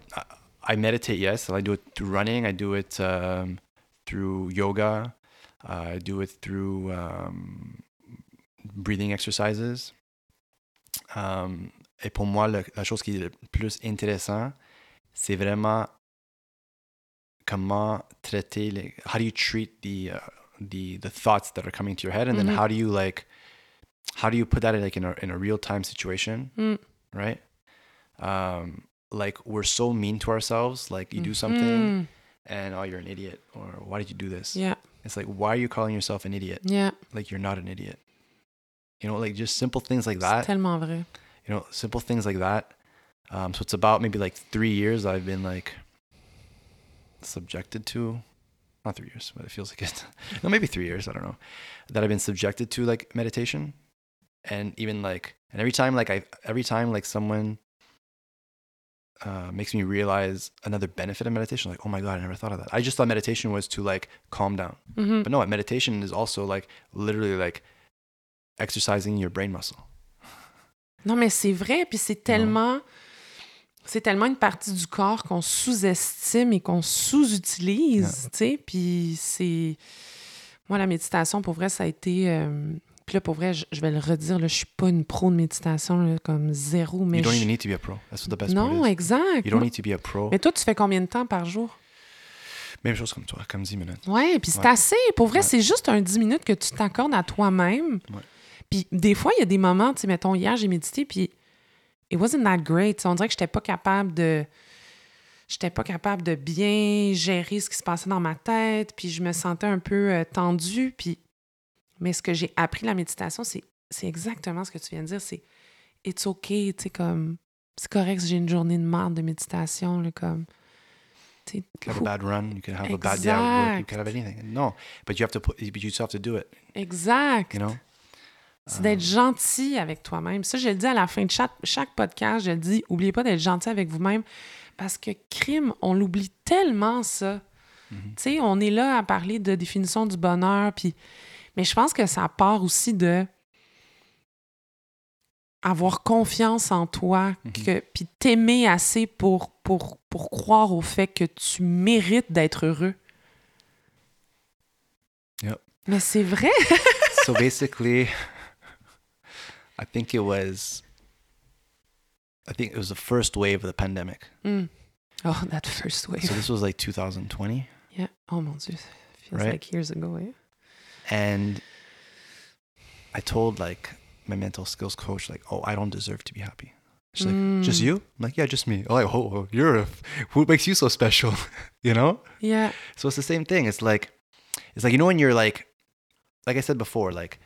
I meditate yes I do it through running I do it um, through yoga I do it through um, breathing exercises um, et pour moi le- la chose qui est le plus intéressant c'est vraiment comment traiter les how do you treat the uh, the the thoughts that are coming to your head and Mhm. then how do you like how do you put that in like in a, in a real time situation Mm. right um like we're so mean to ourselves like you do something Mhm. and oh you're an idiot or why did you do this Yeah, it's like why are you calling yourself an idiot yeah. like you're not an idiot you know like just simple things like C'est that tellement vrai. You know simple things like that. Um, so it's about maybe like three years i've been like subjected to not three years but it feels like it no maybe three years i don't know that i've been subjected to like meditation. And even like and every time like i every time like someone uh, makes me realize another benefit of meditation like oh my god i never thought of that. I just thought meditation was to like calm down. Mhm. but no meditation is also like literally like exercising your brain muscle Non, mais c'est vrai, puis c'est tellement. C'est tellement une partie du corps qu'on sous-estime et qu'on sous-utilise, tu sais. Puis c'est. Moi, la méditation, pour vrai, ça a été. euh, Puis là, pour vrai, je, je vais le redire, là, je suis pas une pro de méditation, là, comme zéro, mais. you don't je- even need to be a pro that's what the best Non, exact. you don't need to be a pro Mais toi, tu fais combien de temps par jour? Même chose comme toi, comme 10 minutes. Ouais, puis c'est Ouais. assez. Pour vrai, Ouais. c'est juste un 10 minutes que tu t'accordes à toi-même. Ouais. Puis des fois, il y a des moments, tu sais, mettons, hier, j'ai médité, puis it wasn't that great. Tu sais, on dirait que j'étais pas capable de... J'étais pas capable de bien gérer ce qui se passait dans ma tête, puis je me sentais un peu euh, tendue, puis... Mais ce que j'ai appris de la méditation, c'est exactement ce que tu viens de dire, c'est « it's okay », tu sais, comme... C'est correct si j'ai une journée de merde de méditation, là, comme... tu sais, You can have a bad run, you can have a bad day at work, you Exact. can have anything. No, but you have to put, but you still have to do it, Exact. you know? C'est d'être gentil avec toi-même. Ça, je le dis à la fin de chaque, chaque podcast, je le dis, oubliez pas d'être gentil avec vous-même parce que crime, on l'oublie tellement ça. Mhm. Tu sais, on est là à parler de définition du bonheur, puis... mais je pense que ça part aussi de avoir confiance en toi, Mhm. que, puis t'aimer assez pour, pour, pour croire au fait que tu mérites d'être heureux. Yep. Mais c'est vrai. so basically, I think it was, I think it was the first wave of the pandemic. Mm. Oh, that first wave. So this was like 2020, Yeah. almost. Dieu. Feels Right. like years ago, yeah. and I told like my mental skills coach like, "Oh, I don't deserve to be happy." She's like, "Just you?" I'm like, "Yeah, just me." Oh, like, oh, you're a, what makes you so special? you know? Yeah. So it's the same thing. It's like, it's like you know when you're like, like I said before, like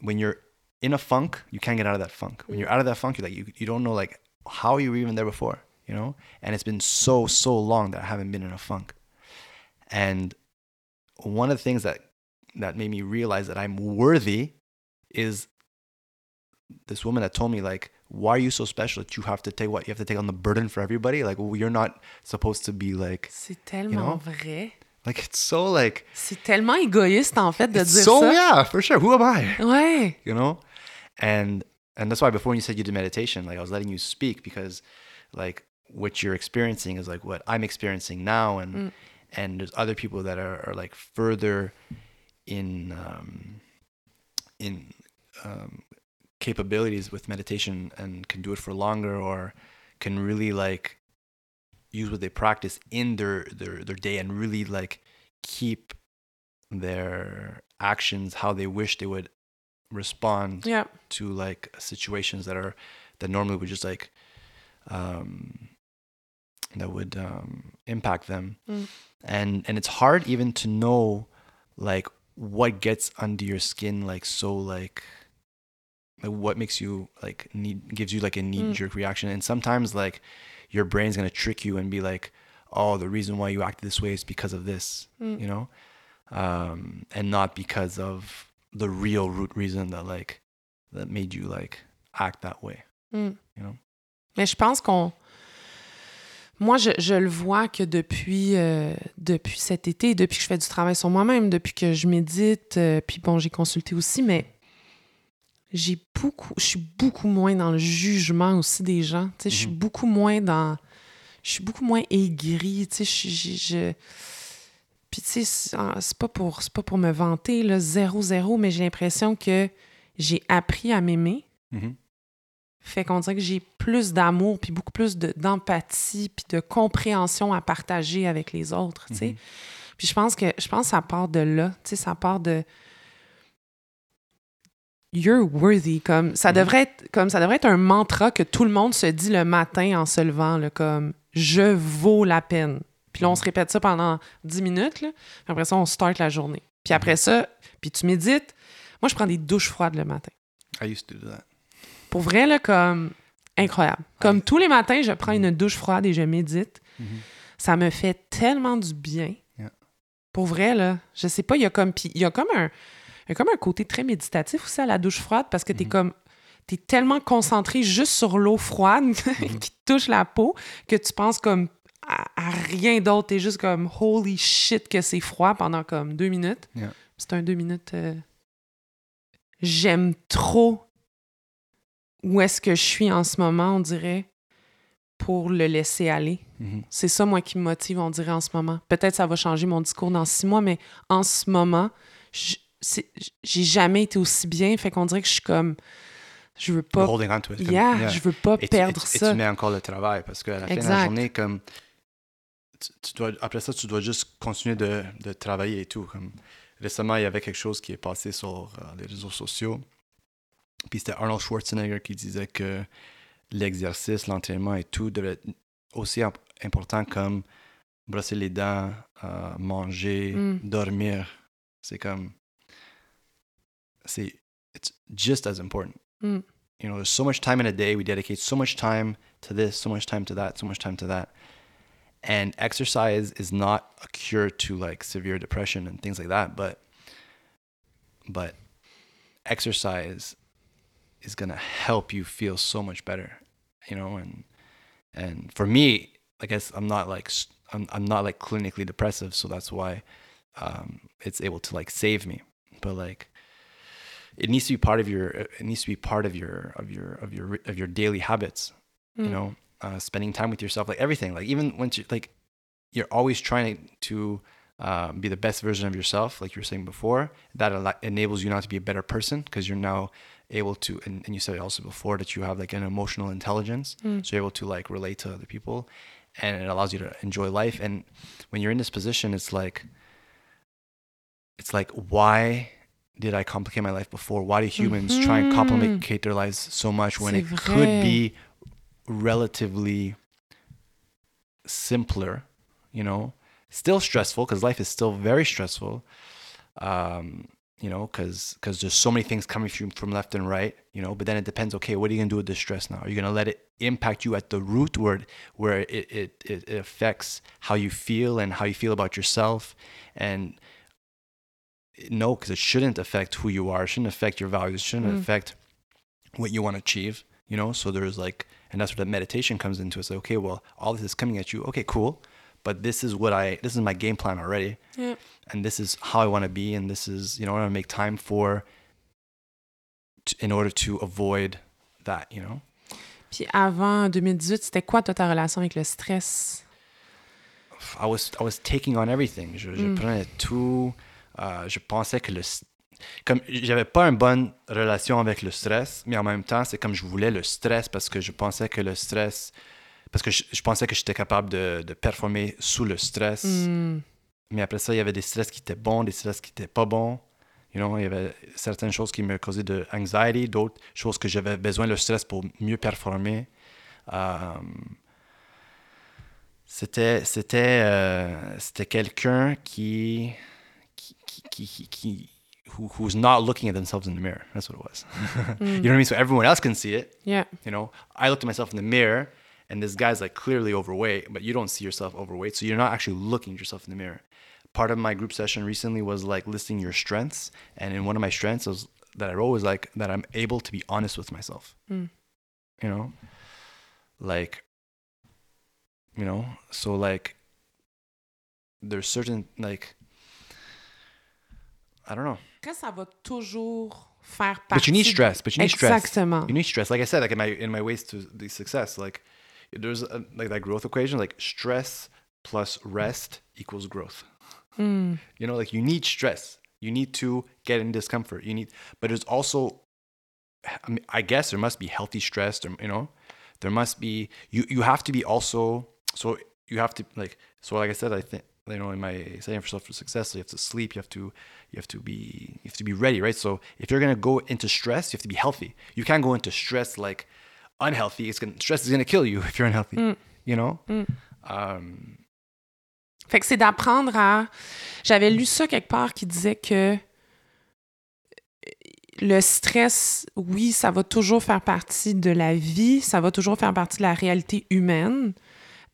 when you're in a funk, you can't get out of that funk. When you're out of that funk, you're like you, you don't know like how you were even there before, you know. And it's been so so long that I haven't been in a funk. And one of the things that that made me realize that I'm worthy is this woman that told me like why are you so special that you have to take what you have to take on the burden for everybody like well, you're not supposed to be like C'est tellement know? vrai. like it's so like C'est tellement égoïste, en fait, de dire so ça. yeah for sure who am I Ouais. you know and and that's why before you said you did meditation like i was letting you speak because like what you're experiencing is like what i'm experiencing now and Mm. and there's other people that are, are like further in um in um capabilities with meditation and can do it for longer or can really like use what they practice in their their their day and really like keep their actions how they wish they would respond Yeah. to like situations that are that normally would just like um that would um impact them Mm. and and it's hard even to know like what gets under your skin like so like like what makes you like need gives you like a knee jerk reaction and sometimes like your brain's gonna trick you and be like oh the reason why you acted this way is because of this Mm. you know um and not because of the real root reason that like that made you like act that way Mm. you know? Mais je pense qu'on. Moi, je, je le vois que depuis, euh, depuis cet été, depuis que je fais du travail sur moi-même, depuis que je médite, euh, puis bon, j'ai consulté aussi, mais j'ai beaucoup, je suis beaucoup moins dans le jugement aussi des gens. Tu sais, je suis Mhm. beaucoup moins dans. Je suis beaucoup moins aigrie. Tu sais, je. je, je- puis tu sais, c'est ah, pas, pour- c'est pas pour me vanter, là, zéro, zéro, mais j'ai l'impression que j'ai appris à m'aimer. Mhm. Fait qu'on dirait que j'ai plus d'amour, puis beaucoup plus de- d'empathie, puis de compréhension à partager avec les autres, tu sais. Mhm. Puis je pense que je pense que ça part de là, tu sais, ça part de You're worthy, comme ça Mhm. devrait être comme ça devrait être un mantra que tout le monde se dit le matin en se levant, là, comme je vaux la peine. Puis là, on se répète ça pendant 10 minutes, là. Puis après ça, on start la journée. Puis après ça, puis tu médites. Moi, je prends des douches froides le matin. i used to do that Pour vrai, là, comme incroyable. Comme tous les matins, je prends une douche froide et je médite. Mhm. Ça me fait tellement du bien. Yeah. Pour vrai, là, je sais pas, il y a comme puis il y a comme un il y a comme un côté très méditatif aussi à la douche froide parce que t'es Mhm. comme t'es tellement concentré juste sur l'eau froide qui te touche la peau que tu penses comme à, à rien d'autre. T'es juste comme holy shit que c'est froid pendant comme deux minutes. Yeah. C'est un deux minutes. euh, J'aime trop où est-ce que je suis en ce moment, on dirait, pour le laisser aller. Mhm. C'est ça, moi, qui me motive, on dirait, en ce moment. Peut-être ça va changer mon discours dans six mois, mais en ce moment, j'ai jamais été aussi bien. Fait qu'on dirait que je suis comme. Je veux pas. holding on to it comme- Yeah, je veux pas et perdre et tu- et ça. tu mets encore le travail parce qu'à la fin de la journée, comme tu, tu dois, après ça, tu dois juste continuer de, de travailler et tout. Comme récemment, il y avait quelque chose qui est passé sur euh, les réseaux sociaux. Puis c'était Arnold Schwarzenegger qui disait que l'exercice, l'entraînement et tout devait être aussi imp- important comme brosser les dents, euh, manger, Mm. dormir. C'est comme. C'est. It's just as important Mm. you know, there's so much time in a day. We dedicate so much time to this, so much time to that, so much time to that. And exercise is not a cure to like severe depression and things like that, but but exercise is gonna help you feel so much better, you know. And and for me, I guess I'm not like I'm I'm not like clinically depressive, so that's why um, it's able to like save me. But like it needs to be part of your it needs to be part of your of your of your of your daily habits you Mm. know uh, spending time with yourself like everything like even once you like you're always trying to uh, be the best version of yourself like you were saying before that al- enables you now to be a better person because you're now able to and, and you said it also before that you have like an emotional intelligence Mm. so you're able to like relate to other people and it allows you to enjoy life and when you're in this position it's like it's like why did I complicate my life before? Why do humans try and complicate their lives so much when Mm-hmm. C'est it vrai. could be relatively simpler, you know? Still stressful because life is still very stressful. Um, you know, because because there's so many things coming from from left and right, you know. But then it depends. Okay, what are you gonna do with this stress now? Are you gonna let it impact you at the root, where it, where it it, it, it affects how you feel and how you feel about yourself, and no, because it shouldn't affect who you are. It shouldn't affect your values. It shouldn't Mm. affect what you want to achieve. You know. So there's like, and that's where the meditation comes into. It's like, okay, well, all this is coming at you. Okay, cool. But this is what I. This is my game plan already Yeah. and this is how I want to be, and this is you know what I want to make time for, in order to avoid that, you know. Puis avant 2018, c'était quoi toi, ta relation avec le stress? I was I was taking on everything. Je, je Mm. prenais tout. euh, je pensais que le comme j'avais pas une bonne relation avec le stress, mais en même temps c'est comme je voulais le stress parce que je pensais que le stress parce que je, je pensais que j'étais capable de, de performer sous le stress. Hmm. Mais après ça, il y avait des stress qui étaient bons, des stress qui étaient pas bons. You know, il y avait certaines choses qui me causaient de anxiety, d'autres choses que j'avais besoin de stress pour mieux performer. Euh, c'était c'était euh, c'était quelqu'un qui qui qui, qui, qui who, who's not looking at themselves in the mirror. That's what it was. you know what I mean? So everyone else can see it. Yeah. You know, I looked at myself in the mirror and this guy's like clearly overweight, but you don't see yourself overweight. So you're not actually looking at yourself in the mirror. Part of my group session recently was like listing your strengths. And in one of my strengths was that I wrote was like that I'm able to be honest with myself. Mm. You know? Like, you know, so like there's certain like I don't know. Ça va toujours faire partie. But you need stress. But you need stress. Exactement. You need stress. Like I said, like in my in my ways to the success, like there's a, like that growth equation. Like stress plus rest equals growth. Hmm. You know, like you need stress. You need to get in discomfort. You need, but there's also, I, mean, I guess there must be healthy stress. There, you know, there must be. You you have to be also. So you have to like. So like I said, I think you know in my setting for yourself for success, you have to sleep. You have to you have to be you have to be ready, right? So if you're gonna go into stress, you have to be healthy. You can't go into stress like unhealthy. It's gonna stress is gonna kill you if you're unhealthy. Mm. You know? Mm. Um, Fait que c'est d'apprendre à. J'avais lu ça quelque part qui disait que le stress, oui, ça va toujours faire partie de la vie, ça va toujours faire partie de la réalité humaine,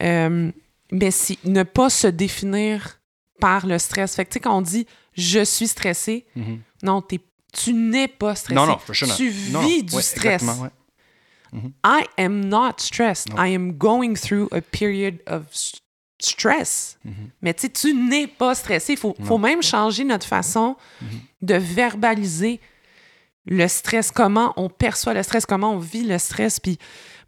euh, mais c'est ne pas se définir par le stress. Fait que, tu sais, quand on dit je suis stressé, mhm. non, t'es- tu n'es pas stressé. Non, non, sure. Tu vis non. du Ouais, stress. ouais. I am not stressed. Non. I am going through a period of stress. Mhm. Mais tu sais, tu n'es pas stressé. Il faut, faut même changer notre façon Mhm. de verbaliser le stress, comment on perçoit le stress, comment on vit le stress. Puis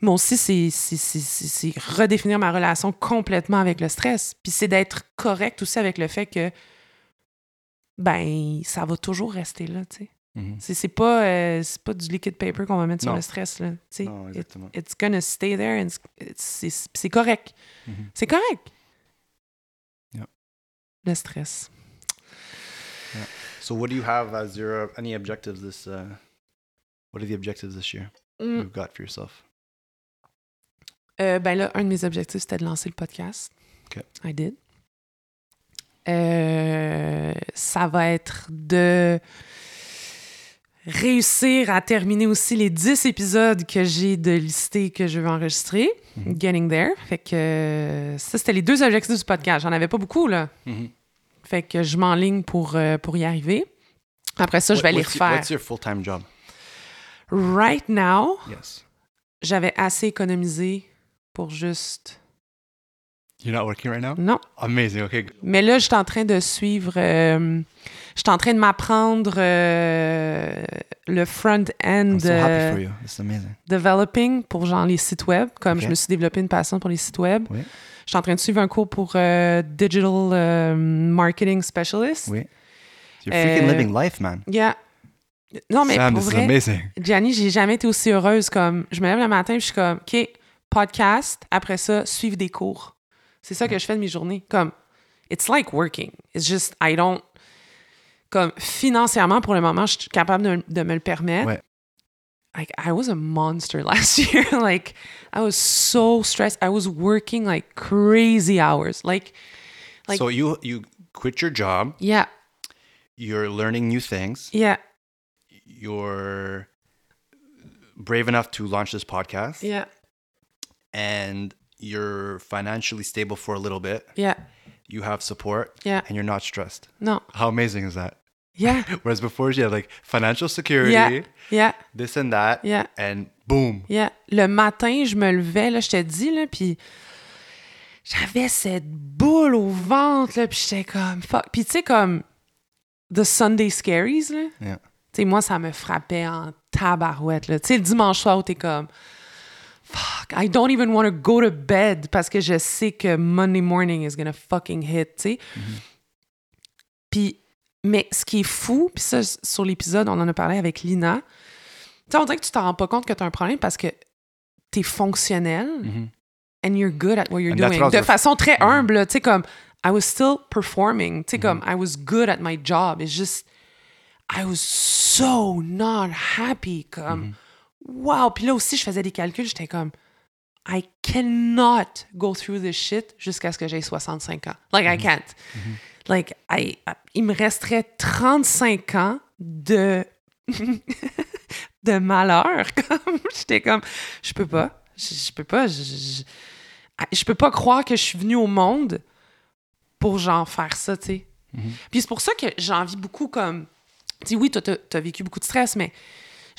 moi aussi, c'est- c'est c'est- c'est- c'est redéfinir ma relation complètement avec le stress. Puis c'est d'être correct aussi avec le fait que, ben, ça va toujours rester là, tu sais. Mhm. C'est c'est pas, euh, c'est pas du liquid paper qu'on va mettre sur le stress, là. tu sais. Non, It- exactement. it's gonna stay there and c'est c'est correct. Mhm. C'est correct. Yeah. Le stress. So, what do you have as your any objectives this? Uh, what are the objectives this year Mm. you've got for yourself? Euh, ben là, un de mes objectifs, c'était de lancer le podcast. OK. I did. Euh, ça va être de réussir à terminer aussi les 10 épisodes que j'ai de listés que je veux enregistrer. Mhm. Getting there. Fait que euh, ça, c'était les deux objectifs du podcast. J'en avais pas beaucoup, là. Mhm. Fait que je m'enligne pour, euh, pour y arriver. Après ça, je vais les your- refaire. what's your full time job? Right now, Yes. j'avais assez économisé pour juste... You're not working right now? Non. Amazing. Okay. good. Mais là, je suis en train de suivre... euh, je suis en train de m'apprendre euh, le front-end so euh, developing pour genre les sites web, comme Ok. je me suis développé une passion pour les sites web. Oui. Je suis en train de suivre un cours pour Digital Marketing Specialist. Oui. You're freaking living life, man. Yeah. Non, mais Sam, pour vrai. Gianni, j'ai jamais été aussi heureuse comme je me lève le matin et je suis comme OK, podcast, après ça, suivre des cours. C'est ça que je fais de mes journées. Comme it's like working. It's just I don't comme financièrement, pour le moment, je suis capable de, de me le permettre. Ouais. Like, I was a monster last year. like, I was so stressed. I was working like crazy hours. Like, like- so you you quit your job. yeah, You're learning new things. yeah, You're brave enough to launch this podcast, yeah, and you're financially stable for a little bit. yeah, You have support, yeah. and you're not stressed. No, How amazing is that? yeah, Whereas before, you had like financial security, yeah, yeah, this and that, yeah. and boom. Yeah. Le matin, je me levais, là, je te dis, là, puis j'avais cette boule au ventre, là, puis j'étais comme, fuck. Puis tu sais, comme, The Sunday Scaries, là, Yeah. tu sais, moi, ça me frappait en tabarouette, là. Tu sais, le dimanche soir où t'es comme, fuck, I don't even want to go to bed parce que je sais que Monday morning is gonna fucking hit, tu sais. Puis, mais ce qui est fou, puis ça, sur l'épisode, on en a parlé avec Lina, tu sais, on dirait que tu t'en rends pas compte que t'as un problème parce que t'es fonctionnel Mhm. and you're good at what you're And doing. De façon très humble, là, tu sais, comme, I was still performing, tu sais, Mm-hmm. comme, I was good at my job. It's just, I was so not happy, comme. Wow. Puis là aussi, je faisais des calculs, j'étais comme, I cannot go through this shit jusqu'à ce que j'ai 65 ans. Like, Mm-hmm. I can't. Like, I, il me resterait 35 ans de, de malheur. Comme, j'étais comme, je peux pas. Je, je peux pas. Je, je, je peux pas croire que je suis venue au monde pour, genre, faire ça, tu sais. Puis c'est pour ça que j'envie beaucoup, comme, tu sais, oui, t'as as vécu beaucoup de stress, mais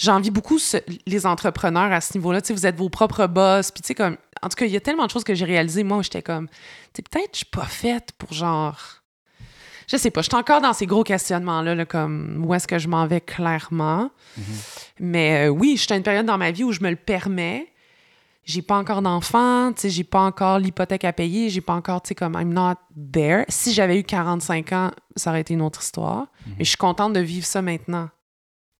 j'envie beaucoup ce- les entrepreneurs à ce niveau-là. Tu sais, vous êtes vos propres boss. Puis, tu sais, comme, en tout cas, il y a tellement de choses que j'ai réalisées, moi, où j'étais comme, tu sais, peut-être je suis pas faite pour genre. Je sais pas, je suis encore dans ces gros questionnements-là, là, comme où est-ce que je m'en vais clairement? Mais euh, oui, je suis à une période dans ma vie où je me le permets. J'ai pas encore d'enfants, tu sais, j'ai pas encore l'hypothèque à payer, j'ai pas encore, tu sais, comme I'm not there. Si j'avais eu 45 ans, ça aurait été une autre histoire. Mais je suis contente de vivre ça maintenant.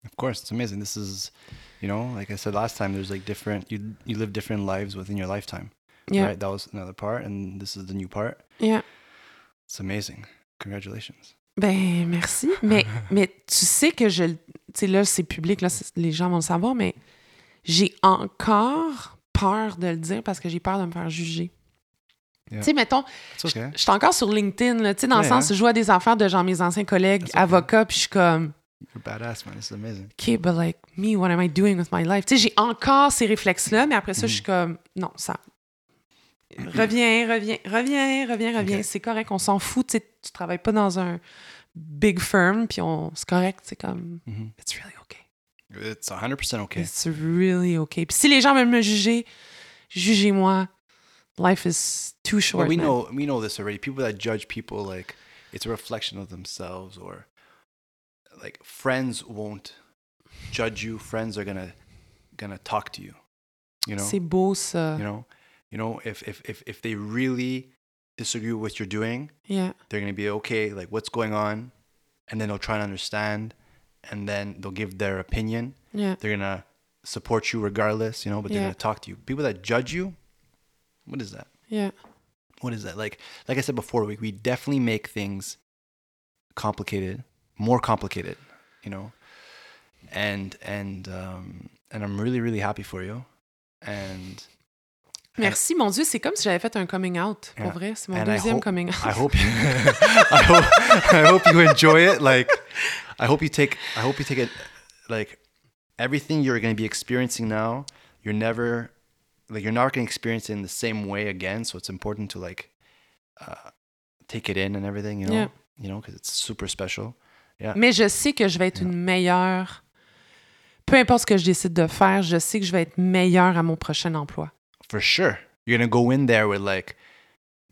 Of course, it's amazing. This is, you know, like I said last time, there's like different, you, you live different lives within your lifetime. Yeah. Right? That was another part, and this is the new part. Yeah. It's amazing. Congratulations. Ben, merci. Mais, mais tu sais que je. Tu sais, là, c'est public, là, les gens vont le savoir, mais j'ai encore peur de le dire parce que j'ai peur de me faire juger. Yeah. Tu sais, mettons, okay. je suis encore sur LinkedIn, là, tu sais, dans le sens où je vois des affaires de genre mes anciens collègues okay. avocats, puis je suis comme, You're badass, man. This is amazing. OK, but like, me, what am I doing with my life? Tu sais, j'ai encore ces réflexes-là, mais après ça, je suis comme, non, ça. Reviens, reviens, reviens, reviens, reviens. Ok. C'est correct, on s'en fout. Tu sais, tu travailles pas dans un big firm, puis on, c'est correct, c'est comme, Mhm. it's really okay. It's 100% okay. It's really okay. Puis si les gens veulent me juger, jugez-moi. Life is too short. But we man. know we know this already. People that judge people like it's a reflection of themselves, or like friends won't judge you. Friends are gonna gonna talk to you. You know. C'est beau, ça. You know. You know if if if if they really disagree with what you're doing, Yeah. they're gonna be okay. Like what's going on, and then they'll try and understand, and then they'll give their opinion. Yeah. They're gonna support you regardless. You know, but they're Yeah. gonna talk to you. People that judge you, what is that? Yeah. what is that like like i said before we, we definitely make things complicated more complicated you know and and um and i'm really really happy for you and Merci, mon Dieu, c'est comme si j'avais fait un coming out. Pour Yeah. vrai, c'est mon And I deuxième hope- coming out. i hope you I, hope, I hope you enjoy it like i hope you take i hope you take it like everything you're going to be experiencing now you're never like you're not going to experience it in the same way again so it's important to like uh, take it in and everything you know Yeah. you know because it's super special Mais je sais que je vais être une meilleure. Peu importe ce que je décide de faire, je sais que je vais être meilleure à mon prochain emploi. for sure you're going to go in there with like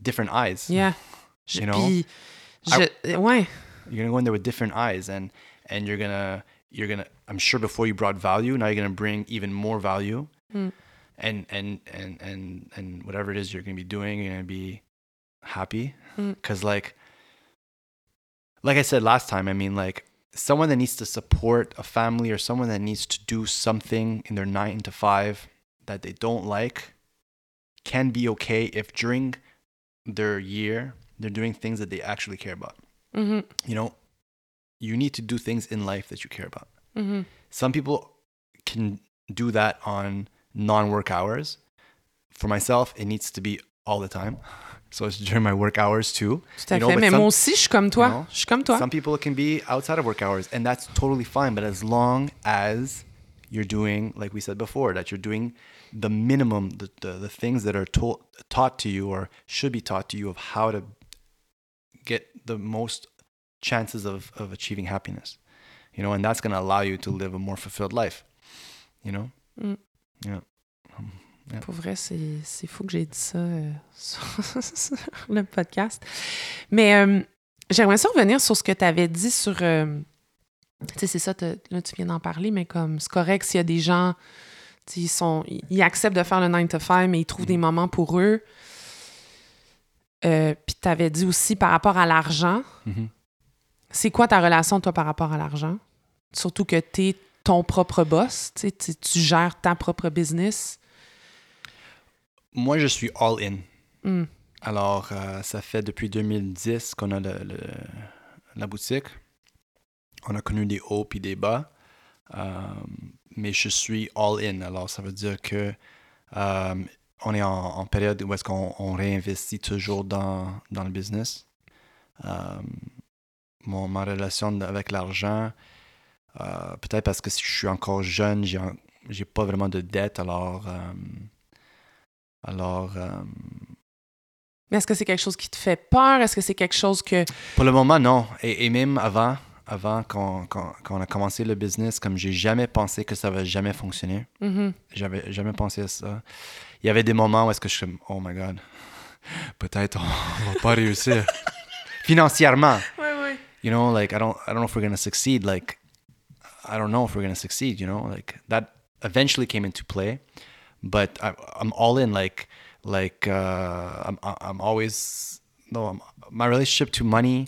different eyes Yeah. Je- You know, puis, je- ouais. you're gonna go in there with different eyes and and you're gonna you're gonna i'm sure before you brought value now you're gonna bring even more value Mm. and and and and and whatever it is you're gonna be doing you're gonna be happy Mm. because like like i said last time i mean like someone that needs to support a family or someone that needs to do something in their nine to five that they don't like can be okay if during their year they're doing things that they actually care about Mhm. you know you need to do things in life that you care about. Mhm. Some people can do that on non-work hours. For myself, it needs to be all the time. So it's during my work hours too. Tout à You know, fait. but Mais some- moi aussi, je suis comme toi. Non. Je suis comme toi. Some people can be outside of work hours, and that's totally fine. But as long as you're doing, like we said before, that you're doing the minimum, the, the, the things that are taught taught to you or should be taught to you of how to get the most chances of, of achieving happiness. You know, and that's going to allow you to live a more fulfilled life. You know? Mm. Yeah. Pour vrai, c'est fou que j'ai dit ça euh, sur, sur le podcast. Mais euh, j'aimerais ça revenir sur ce que tu avais dit sur. euh, tu sais, c'est ça, là, tu viens d'en parler, mais comme c'est correct s'il y a des gens, ils, sont, ils acceptent de faire le 9 to 5, mais ils trouvent des moments pour eux. Puis tu avais dit aussi par rapport à l'argent. Mhm. C'est quoi ta relation, toi, par rapport à l'argent? Surtout que tu es ton propre boss, tu sais, tu- tu gères ta propre business. Moi, je suis all in. Hmm. Alors, euh, ça fait depuis 2010 qu'on a le- le- la boutique. On a connu des hauts puis des bas. Euh, mais je suis all in. Alors, ça veut dire que euh, on est en, en période où est-ce qu'on on réinvestit toujours dans, dans le business. Mon, ma relation avec l'argent, peut-être parce que si je suis encore jeune, j'ai pas vraiment de dette. Alors, alors euh, Mais est-ce que c'est quelque chose qui te fait peur? Est-ce que c'est quelque chose que. Pour le moment, non. Et, et même avant, avant qu'on qu'on a commencé le business, comme j'ai jamais pensé que ça va jamais fonctionner. Mhm. J'avais jamais pensé à ça. Il y avait des moments où est-ce que je suis comme, oh my god, peut-être on va pas réussir. Financièrement. Ouais, ouais. You know, like, I don't, I don't know if we're going to succeed. Like, I don't know if we're going to succeed, you know? Like, that eventually came into play. But I, I'm all in, like, like, uh, I'm, I'm always, no, I'm, my relationship to money,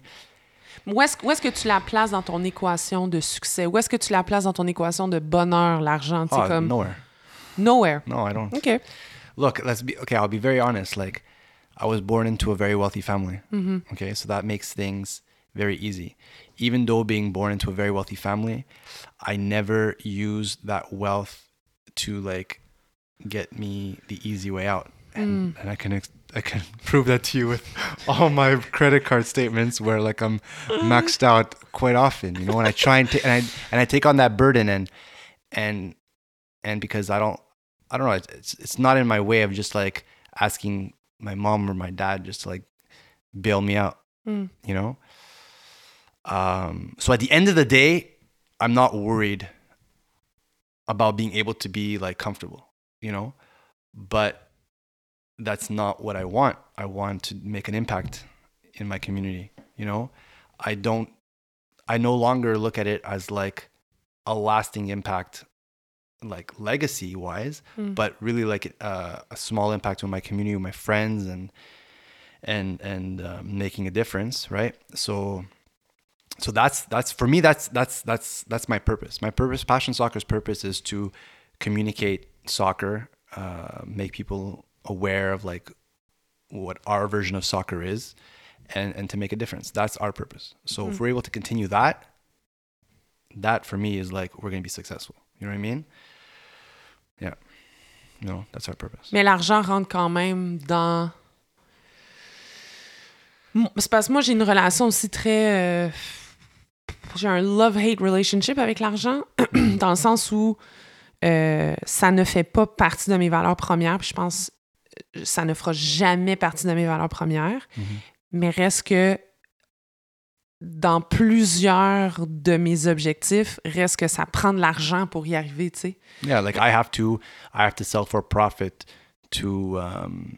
Où est-ce où est-ce que tu la places dans ton équation de succès? Où est-ce que tu la places dans ton équation de bonheur, l'argent? Oh, comme. nowhere. Nowhere. No, I don't. OK. Look, let's be okay. I'll be very honest. Like, I was born into a very wealthy family. Okay, so that makes things very easy. Even though being born into a very wealthy family, I never used that wealth to like get me the easy way out. And, and I can ex- I can prove that to you with all my credit card statements where like I'm maxed out quite often. You know, and I try and, ta- and I and I take on that burden and and and because I don't I don't know it's it's not in my way of just like asking my mom or my dad just to like bail me out Mm. you know um so at the end of the day I'm not worried about being able to be like comfortable you know but that's not what I want. I want to make an impact in my community you know? I don't I no longer look at it as like a lasting impact like legacy wise Mm. but really like uh, a small impact on my community with my friends and and and uh, making a difference right? So so that's that's for me that's that's that's that's my purpose. My purpose passion soccer's purpose is to communicate soccer uh, make people aware of like what our version of soccer is and and to make a difference. That's our purpose. So if we're able to continue that that for me is like we're going to be successful. You know what i mean? Yeah. No that's our purpose. Mais l'argent rentre quand même dans. C'est parce que moi, j'ai une relation aussi très. euh, J'ai un love-hate relationship avec l'argent, dans le sens où euh, ça ne fait pas partie de mes valeurs premières. Puis je pense euh, ça ne fera jamais partie de mes valeurs premières. Mhm. Mais reste que dans plusieurs de mes objectifs, reste que ça prend de l'argent pour y arriver, tu sais. Yeah, like I have to, I have to sell for profit to, um,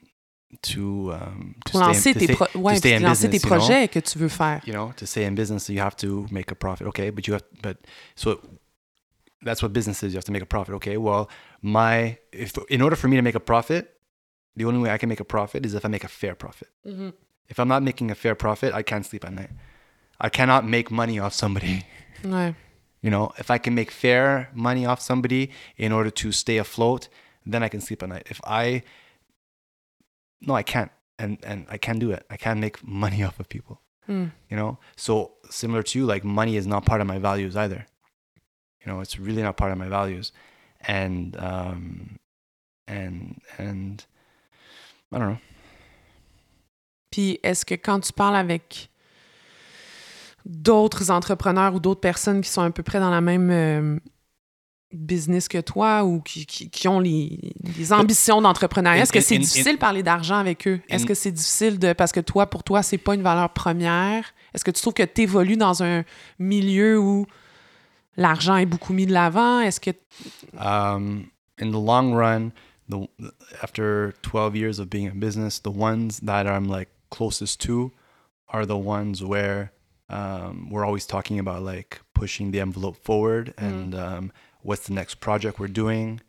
to, um, to Pour lancer to tes, stay- pro- ouais, stay in lancer tes business, you know? projets que tu veux faire. You know, to stay in business, you have to make a profit. Okay, but you have, but so that's what business is. You have to make a profit. Okay, well, my if in order for me to make a profit, the only way I can make a profit is if I make a fair profit. Mhm. If I'm not making a fair profit, I can't sleep at night. I cannot make money off somebody. Ouais. You know, if I can make fair money off somebody in order to stay afloat, then I can sleep at night. If I no, I can't, and and I can't do it. I can't make money off of people. Mm. You know, so similar to you, like money is not part of my values either. You know, it's really not part of my values, and um, and and I don't know. Puis est-ce que quand tu parles avec d'autres entrepreneurs ou d'autres personnes qui sont à peu près dans la même euh, business que toi ou qui, qui, qui ont les, les ambitions d'entrepreneuriat, est-ce que c'est difficile de parler d'argent avec eux? Est-ce que c'est difficile de... Parce que toi, pour toi, c'est pas une valeur première? Est-ce que tu trouves que tu évolues dans un milieu où l'argent est beaucoup mis de l'avant? Est-ce que... Um, in the long run, the after 12 years of being in business, the ones that I'm like closest to are the ones where um, we're always talking about like pushing the envelope forward and um, what's the next project we're doing.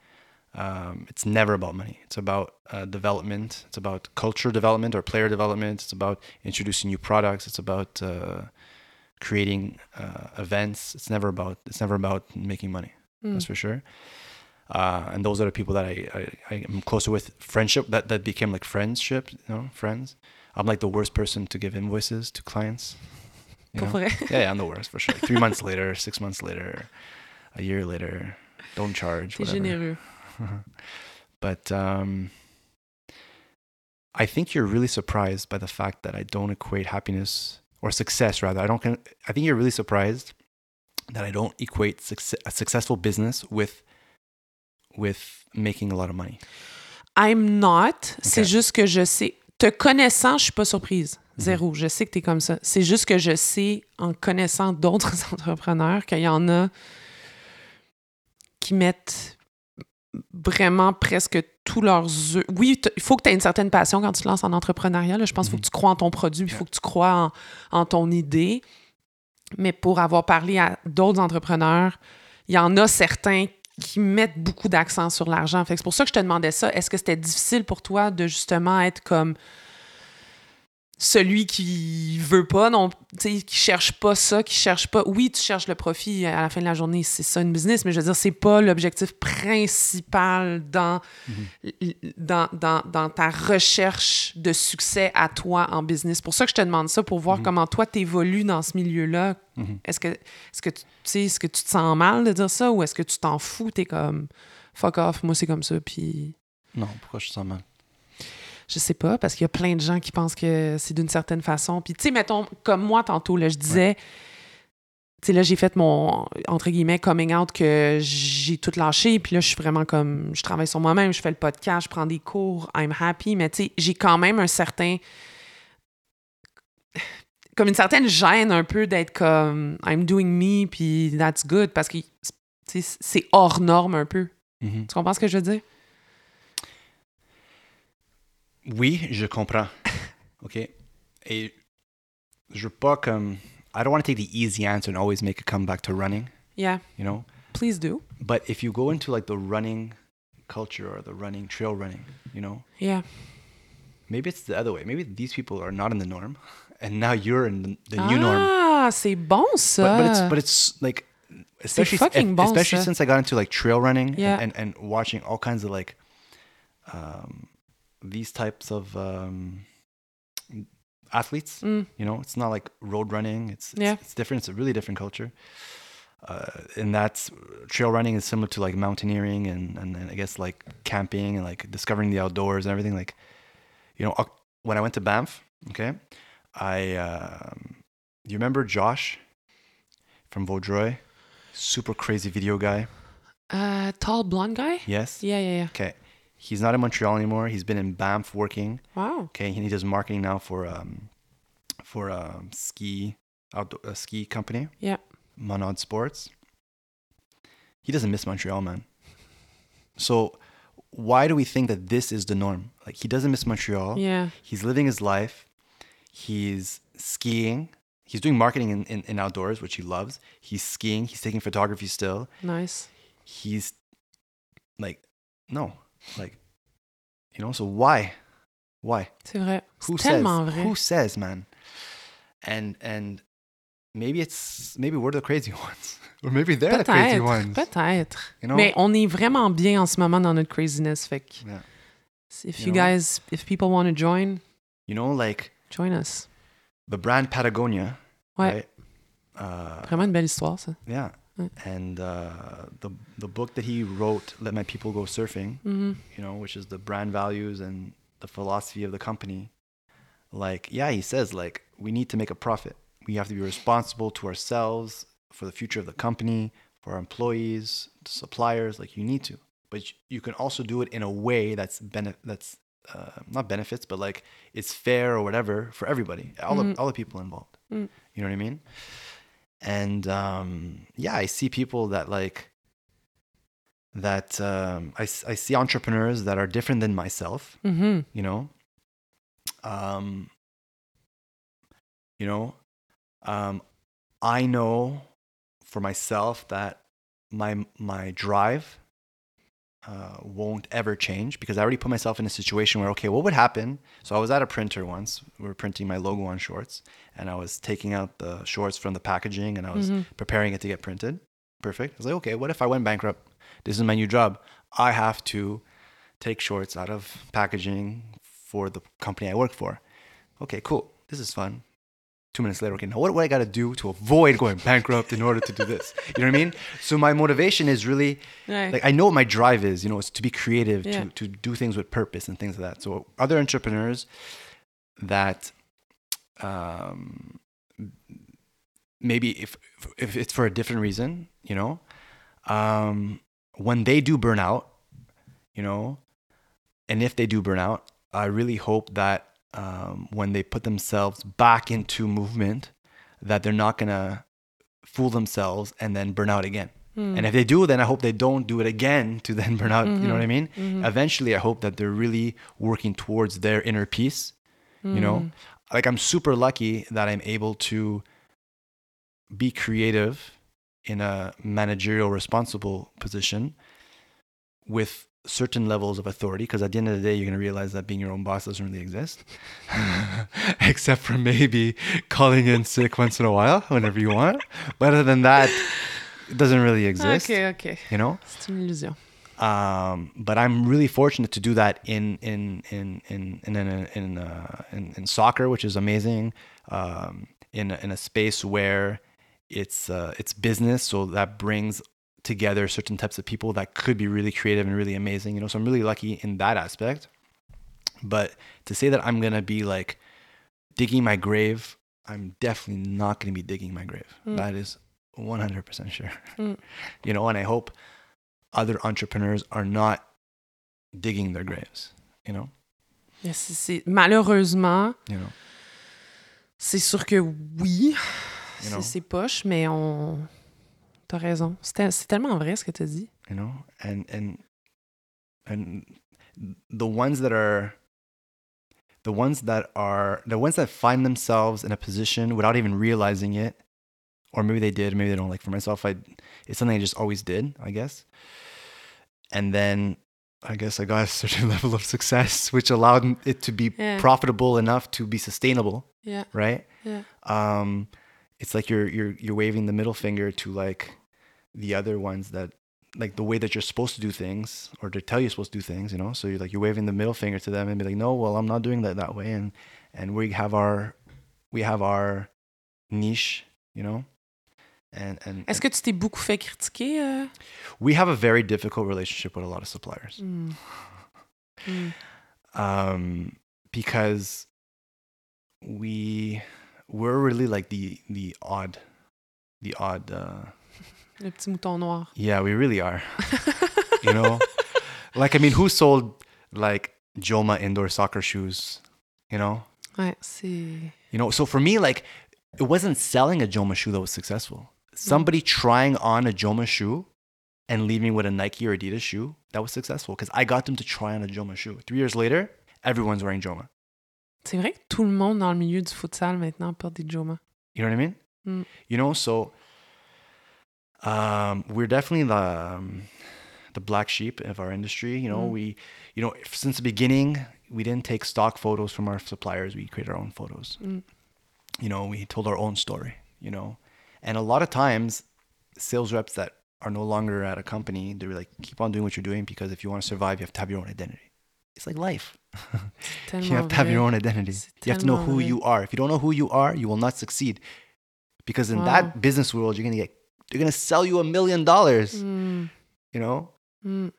Um, it's never about money. It's about uh, development. It's about culture development or player development. It's about introducing new products. It's about uh, creating uh, events. It's never about. It's never about making money Hmm. that's for sure. Uh, and those are the people that I, I, I am closer with. Friendship that, that became like friendship, you know, friends. I'm like the worst person to give invoices to clients. Yeah, yeah, I'm the worst for sure. Like three months later, six months later, a year later, don't charge. Whatever. but um, I think you're really surprised by the fact that I don't equate happiness or success, rather. I don't. I think you're really surprised that I don't equate success, a successful business with with making a lot of money. I'm not. C'est Ok. juste que je sais. Te connaissant, je suis pas surprise. Mhm. Zéro. Je sais que tu es comme ça. C'est juste que je sais, en connaissant d'autres entrepreneurs, qu'il y en a qui mettent vraiment presque tous leurs œufs. Oui, il faut que tu aies une certaine passion quand tu te lances en entrepreneuriat. là. Je pense qu'il faut que tu crois en ton produit, il faut que tu crois en, en ton idée. Mais pour avoir parlé à d'autres entrepreneurs, il y en a certains qui mettent beaucoup d'accent sur l'argent. C'est pour ça que je te demandais ça. Est-ce que c'était difficile pour toi de justement être comme celui qui veut pas, non, tu sais, qui cherche pas ça, qui cherche pas. Oui, tu cherches le profit à la fin de la journée, c'est ça une business, mais je veux dire, c'est pas l'objectif principal dans, dans, dans, dans ta recherche de succès à toi en business. C'est pour ça que je te demande ça, pour voir comment toi t'évolues dans ce milieu-là. Mhm. Est-ce que, est-ce que, tu sais, est-ce que tu te sens mal de dire ça ou est-ce que tu t'en fous, t'es comme fuck off, moi c'est comme ça, puis Non, pourquoi je sens mal? Je sais pas, parce qu'il y a plein de gens qui pensent que c'est d'une certaine façon. Puis, tu sais, mettons, comme moi, tantôt, là, je disais, tu sais, là, j'ai fait mon, entre guillemets, coming out que j'ai tout lâché. Puis là, je suis vraiment comme, je travaille sur moi-même, je fais le podcast, je prends des cours, I'm happy. Mais tu sais, j'ai quand même un certain, comme une certaine gêne un peu d'être comme, I'm doing me, puis that's good, parce que, tu sais, c'est hors norme un peu. Mhm. Tu comprends ce que je veux dire? Oui, je comprends. OK? Et je veux pas comme... I don't want to take the easy answer and always make a comeback to running, Yeah, you know? please do. But if you go into like the running culture or the running, trail running, you know, Yeah. maybe it's the other way. Maybe these people are not in the norm and now you're in the, the new norm. Ah, c'est bon ça. But, but it's but it's like especially fucking bon, especially ça. since I got into like trail running Yeah. and, and, and watching all kinds of like um, these types of um, athletes. Mm. You know, it's not like road running. It's it's, Yeah. it's different. It's a really different culture. Uh, and that's trail running is similar to like mountaineering and, and and I guess like camping and like discovering the outdoors and everything. Like, you know, when I went to Banff, okay, I um, you remember Josh from Vaudreuil, super crazy video guy. Uh, tall blonde guy? Yes. Yeah, yeah, yeah. Okay. He's not in Montreal anymore. He's been in Banff working. Wow. Okay, and he does marketing now for um for um ski outdoor a ski company. Yeah. Monod Sports. He doesn't miss Montreal, man. So why do we think that this is the norm? Like he doesn't miss Montreal. Yeah. He's living his life. He's skiing. He's doing marketing in, in, in outdoors, which he loves. He's skiing. He's taking photography still. Nice. He's like, no, like, you know. So why, why? C'est vrai. Who C'est tellement says? vrai. Who says, man? And and maybe it's maybe we're the crazy ones, or maybe they're the crazy Peut-être. ones. Peut-être. You know? Mais on est vraiment bien en ce moment dans notre craziness. Fait que Yeah. if You you know? guys, if people want to join, You know, like join us. the brand Patagonia, Ouais. right? Uh, Vraiment une belle histoire, ça. yeah. Ouais. And uh, the the book that he wrote, Let My People Go Surfing, Mhm. you know, which is the brand values and the philosophy of the company. Like, yeah, he says like we need to make a profit. We have to be responsible to ourselves for the future of the company, for our employees, suppliers. Like, you need to, but you can also do it in a way that's bene- that's uh, not benefits, but like it's fair or whatever for everybody, all Mhm. the all the people involved. Mm. You know what I mean? And um, yeah, I see people that like that um, I, I see entrepreneurs that are different than myself Mhm. you know um you know um i know for myself that my my drive uh, won't ever change because I already put myself in a situation where okay, what would happen? So I was at a printer once. We were printing my logo on shorts, and I was taking out the shorts from the packaging, and I was Mhm. preparing it to get printed. Perfect. I was like, okay, what if I went bankrupt? This is my new job. I have to take shorts out of packaging for the company I work for. Okay, cool. This is fun. Two minutes later, okay, now what, what I got to do to avoid going bankrupt in order to do this? You know what I mean? So my motivation is really Ouais. like I know what my drive is. You know, it's to be creative, Yeah. to to do things with purpose and things like that. So other entrepreneurs that um, maybe if if it's for a different reason, you know, um, when they do burn out, you know, and if they do burn out, I really hope that um, when they put themselves back into movement, that they're not gonna fool themselves and then burn out again. Mm. And if they do, then I hope they don't do it again to then burn out. You know what I mean? Mhm. Eventually, I hope that they're really working towards their inner peace. You know, Mm. like I'm super lucky that I'm able to be creative in a managerial responsible position with certain levels of authority because at the end of the day you're going to realize that being your own boss doesn't really exist except for maybe calling in sick once in a while whenever you want but other than that it doesn't really exist Ok, ok. you know C'est une illusion. um, but I'm really fortunate to do that in in in in in in in, uh, in, in soccer, which is amazing. Um, in a, in a space where it's uh, it's business, so that brings together certain types of people that could be really creative and really amazing. You know, so I'm really lucky in that aspect. But to say that I'm gonna be like digging my grave, I'm definitely not gonna be digging my grave. Mm. That is 100% sure. Mm. You know, and I hope other entrepreneurs are not digging their graves, you know? C'est- c'est- Malheureusement, You know. c'est sûr que oui, You know. c'est poche, mais on. T'as raison. C'est tellement vrai ce que t'as dit. you know and and and the ones that are the ones that are the ones that find themselves in a position without even realizing it or maybe they did maybe they don't like for myself i it's something i just always did i guess and then i guess i got a certain level of success which allowed it to be Yeah. profitable enough to be sustainable Yeah, right yeah. um it's like you're you're you're waving the middle finger to like the other ones that like the way that you're supposed to do things or to tell you're supposed to do things you know so you're like you're waving the middle finger to them and be like no well i'm not doing that that way and and we have our we have our niche you know and and, Est-ce que tu t'es beaucoup fait critiquer? euh? we have a very difficult relationship with a lot of suppliers Hmm. Hmm. um, because we we're really like the the odd the odd uh, Le petit mouton noir. yeah we really are. You know? Like i mean who sold like joma indoor soccer shoes? You know? Ouais, c'est. you know so for me like it wasn't selling a joma shoe that was successful. Somebody trying on a joma shoe and leaving with a nike or adidas shoe that was successful because i got them to try on a joma shoe. Three years later everyone's wearing joma C'est vrai que tout le monde dans le milieu du futsal maintenant porte des Joma. You know what I mean? Mm. You know, so um, we're definitely the um, the black sheep of our industry. You know, Mm. we, you know, since the beginning, we didn't take stock photos from our suppliers. We created our own photos. Mm. You know, we told our own story. You know, and a lot of times, sales reps that are no longer at a company, they're like, keep on doing what you're doing because if you want to survive, you have to have your own identity. It's like life. You have to have your own identity. You have to know who you are. If you don't know who you are, you will not succeed. Because in Wow. that business world, you're gonna get they're gonna sell you a million dollars. Mm, You know, mm.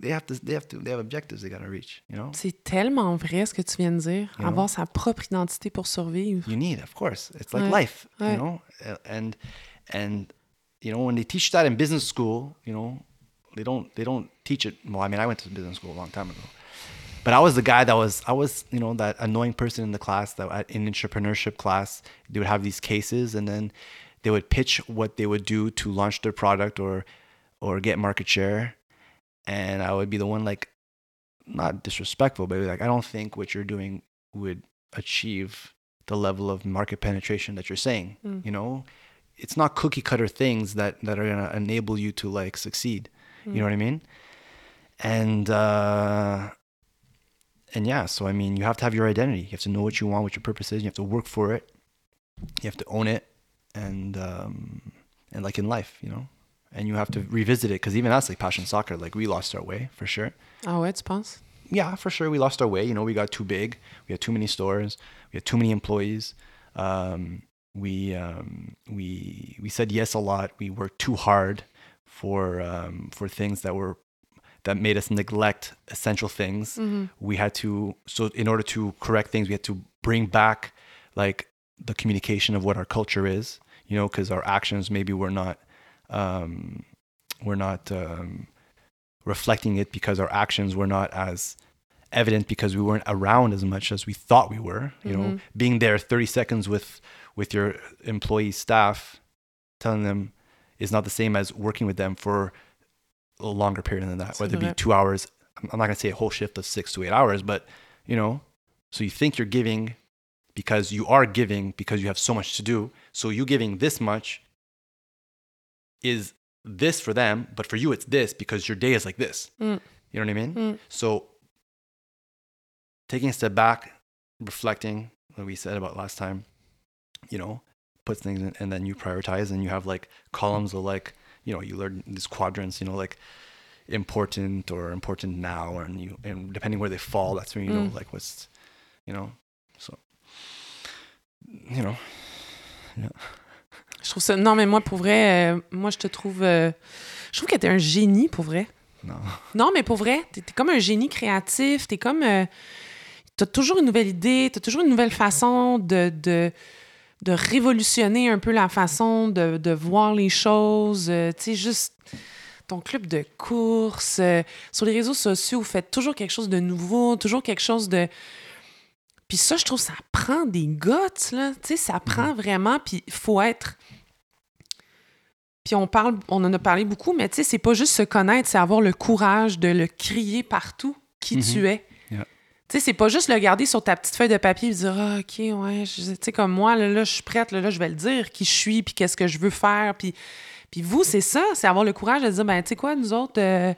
they have to they have to they have objectives they gotta reach. You know, C'est tellement vrai ce que tu viens de dire. You know? Sa propre identité pour survivre. you need, of course. It's like Ouais. life. Ouais. You know, and and you know when they teach that in business school, you know, they don't they don't teach it. Well, I mean, I went to business school a long time ago. But I was the guy that was I was you know that annoying person in the class that in entrepreneurship class they would have these cases and then they would pitch what they would do to launch their product or or get market share and I would be the one like not disrespectful but like I don't think what you're doing would achieve the level of market penetration that you're saying Mm. you know it's not cookie cutter things that that are going to enable you to like succeed you know what I mean? And uh and yeah so i mean you have to have your identity. You have to know what you want what your purpose is. You have to work for it. You have to own it and um and like in life you know? And you have to revisit it because even us like passion soccer like we lost our way for sure. Ah ouais, tu penses? yeah for sure we lost our way. You know we got too big. We had too many stores. We had too many employees. Um we um we we said yes a lot. We worked too hard for um for things that were that made us neglect essential things Mhm. we had to so in order to correct things we had to bring back like the communication of what our culture is you know because our actions maybe were not um were not um reflecting it because our actions were not as evident because we weren't around as much as we thought we were you know Mhm. being there 30 seconds with with your employee staff telling them is not the same as working with them for a longer period than that whether it be two hours. I'm not going to say a whole shift of six to eight hours but you know so you think you're giving because you are giving because you have so much to do. So you giving this much is this for them but for you it's this because your day is like this. Mm. you know what i mean? Mm. so taking a step back reflecting what we said about last time you know puts things in and then you prioritize and you have like columns of like you know you learn these quadrants you know like important or important now and you and depending where they fall that's when you know Mm. like what's you know so you know Je trouve ça. Non, mais moi, pour vrai, euh, moi, je te trouve. euh, Je trouve que t'es un génie, pour vrai. no Non, mais pour vrai, t'es comme un génie créatif. T'es comme. euh, T'as toujours une nouvelle idée, t'as toujours une nouvelle façon de, de, de révolutionner un peu la façon de, de voir les choses. euh, tu sais, juste ton club de course. euh, sur les réseaux sociaux, vous faites toujours quelque chose de nouveau, toujours quelque chose de. Puis ça, je trouve, ça prend des guts, là. Tu sais, ça prend vraiment. Puis il faut être. Puis on parle, on en a parlé beaucoup, mais tu sais, c'est pas juste se connaître, c'est avoir le courage de le crier partout qui Mhm. tu es. Tu sais, c'est pas juste le garder sur ta petite feuille de papier et dire ah, OK, ouais, tu sais comme moi là, là je suis prête là, là, je vais le dire qui je suis puis qu'est-ce que je veux faire puis puis vous c'est ça, c'est avoir le courage de dire ben tu sais quoi nous autres euh,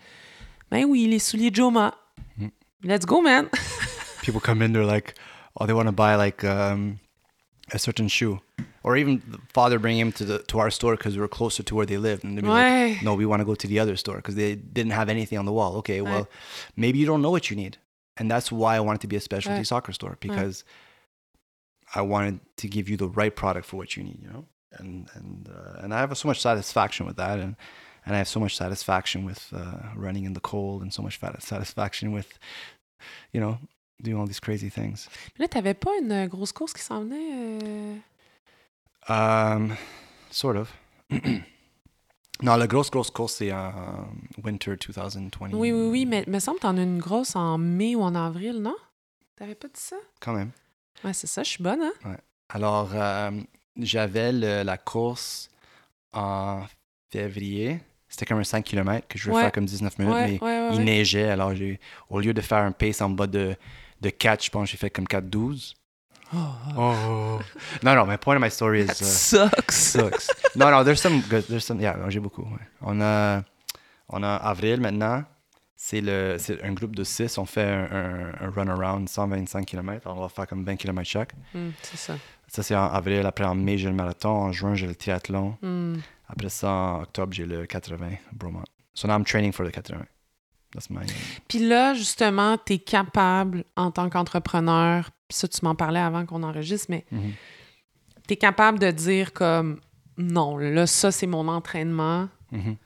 ben oui, les souliers de Joma. Mhm. Let's go man. people come in they're like oh they want to buy like um, a certain shoe or even the father bring him to the to our store because we were closer to where they lived and they'd be Ouais. like no we want to go to the other store because they didn't have anything on the wall okay well Ouais. maybe you don't know what you need and that's why i wanted to be a specialty Ouais. soccer store because i wanted to give you the right product for what you need you know and and uh, and i have so much satisfaction with that and and i have so much satisfaction with uh, running in the cold and so much satisfaction with you know doing all these crazy things Mais là t'avais pas une grosse course qui s'en venait euh? Um, sort of. non, la grosse, grosse course, c'est en Winter 2020. Oui oui oui, mais me semble que t'en as une grosse en mai ou en avril, non? T'avais pas dit ça? Quand même. Ouais, c'est ça, je suis bonne hein? Alors, euh, j'avais la course en février. C'était comme un 5 km que je voulais Ouais. faire comme 19 minutes, Ouais, mais ouais, ouais, il ouais. neigeait. Alors, au lieu de faire un pace en bas de, de 4, je pense que j'ai fait comme 4-12. Oh. non, non, my point of my story is... Uh, sucks. sucks. no, no, there's some good. There's some. Yeah, j'ai beaucoup. ouais. On a, on a avril maintenant. C'est le, c'est un groupe de 6. On fait un, un, un run around 125 km. On va faire comme 20 km chaque. Hmm, c'est ça. Ça c'est en avril. Après en mai j'ai le marathon. En juin j'ai le triathlon. Hmm. Après ça en octobre j'ai le 80 Bromont. So now I'm training for the 80. My. Puis là, justement, tu es capable, en tant qu'entrepreneur, puis ça, tu m'en parlais avant qu'on enregistre, mais Mhm. tu es capable de dire comme non, là, ça, c'est mon entraînement. Mhm.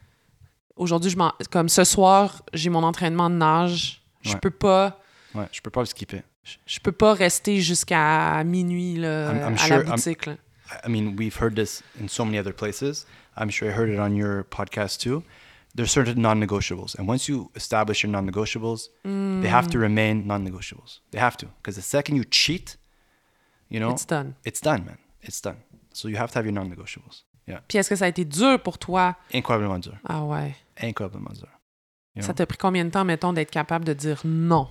Aujourd'hui, je m'en- comme ce soir, j'ai mon entraînement de nage. Je Ouais. peux pas. Ouais, je peux pas le skipper. Je- Je peux pas rester jusqu'à minuit là, I'm- I'm à sure- la boutique. là. I mean, we've heard this in so many other places. I'm sure I heard it on your podcast too. There's certain non-negotiables, and once you establish your non-negotiables, they have to remain non-negotiables. They have to, because the second you cheat, you know, It's done. it's done, man. It's done. So you have to have your non-negotiables. Yeah, Puis est-ce que ça a été dur pour toi? incroyablement dur. Ah ouais. Incroyablement dur. You Ça know? t'a pris combien de temps, mettons, d'être capable de dire non?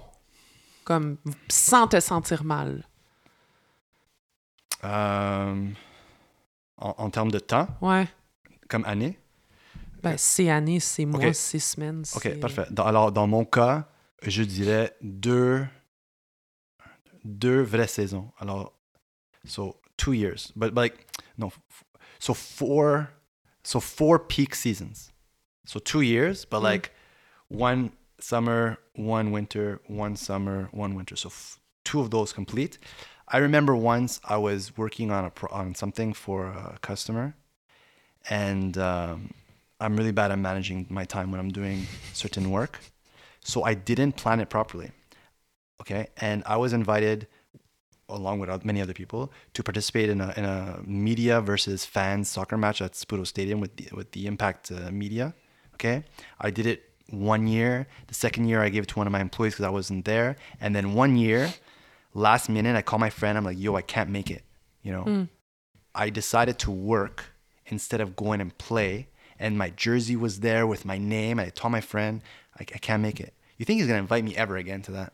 Comme sans te sentir mal. Um, en, en termes de temps, Ouais. comme année, Ben, c'est années, c'est mois, Ok. c'est semaines. Ok, parfait. Dans- alors, dans mon cas, je dirais deux, deux vraies saisons. Alors, so two years, but, but like no, so four, so four peak seasons. So two years, but Mm. like one summer, one winter, one summer, one winter. So f- two of those complete. I remember once I was working on a pro- on something for a customer, and um, I'm really bad at managing my time when I'm doing certain work. So I didn't plan it properly. Okay. And I was invited, along with many other people, to participate in a, in a media versus fans soccer match at Spudo Stadium with the, with the Impact uh, Media. Okay. I did it one year. The second year, I gave it to one of my employees because I wasn't there. And then one year, last minute, I call my friend. I'm like, yo, I can't make it. You know, Mm. I decided to work instead of going and play. And my jersey was there with my name. And I told my friend, I, I can't make it. You think he's gonna invite me ever again to that?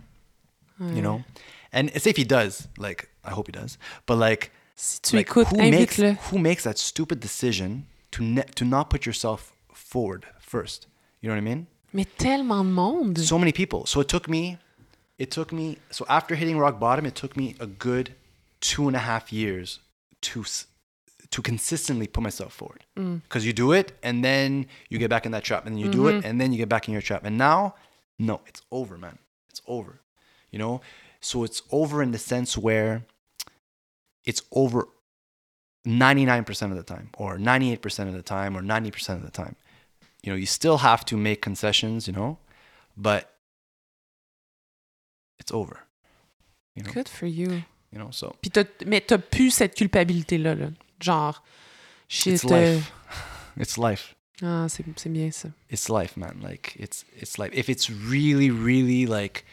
You know? And say if he does, like I hope he does. But like, Si like who makes who makes that stupid decision to ne- to not put yourself forward first? You know what I mean? Mais tellement de monde. so many people. So it took me, it took me. So after hitting rock bottom, it took me a good two and a half years to to consistently put myself forward. Mm. Because you do it, and then you get back in that trap, and then you do it, mm-hmm. and then you get back in your trap. And now, no, it's over, man. It's over. You know. So it's over in the sense where it's over 99% of the time or 98% of the time or 90% of the time you know you still have to make concessions you know but it's over you know Good for you. you know so Puis t'as, mais t'as plus cette culpabilité-là. Là. Genre, shit. it's life it's life Ah, c'est, c'est bien ça. it's life man like it's it's life if it's really really like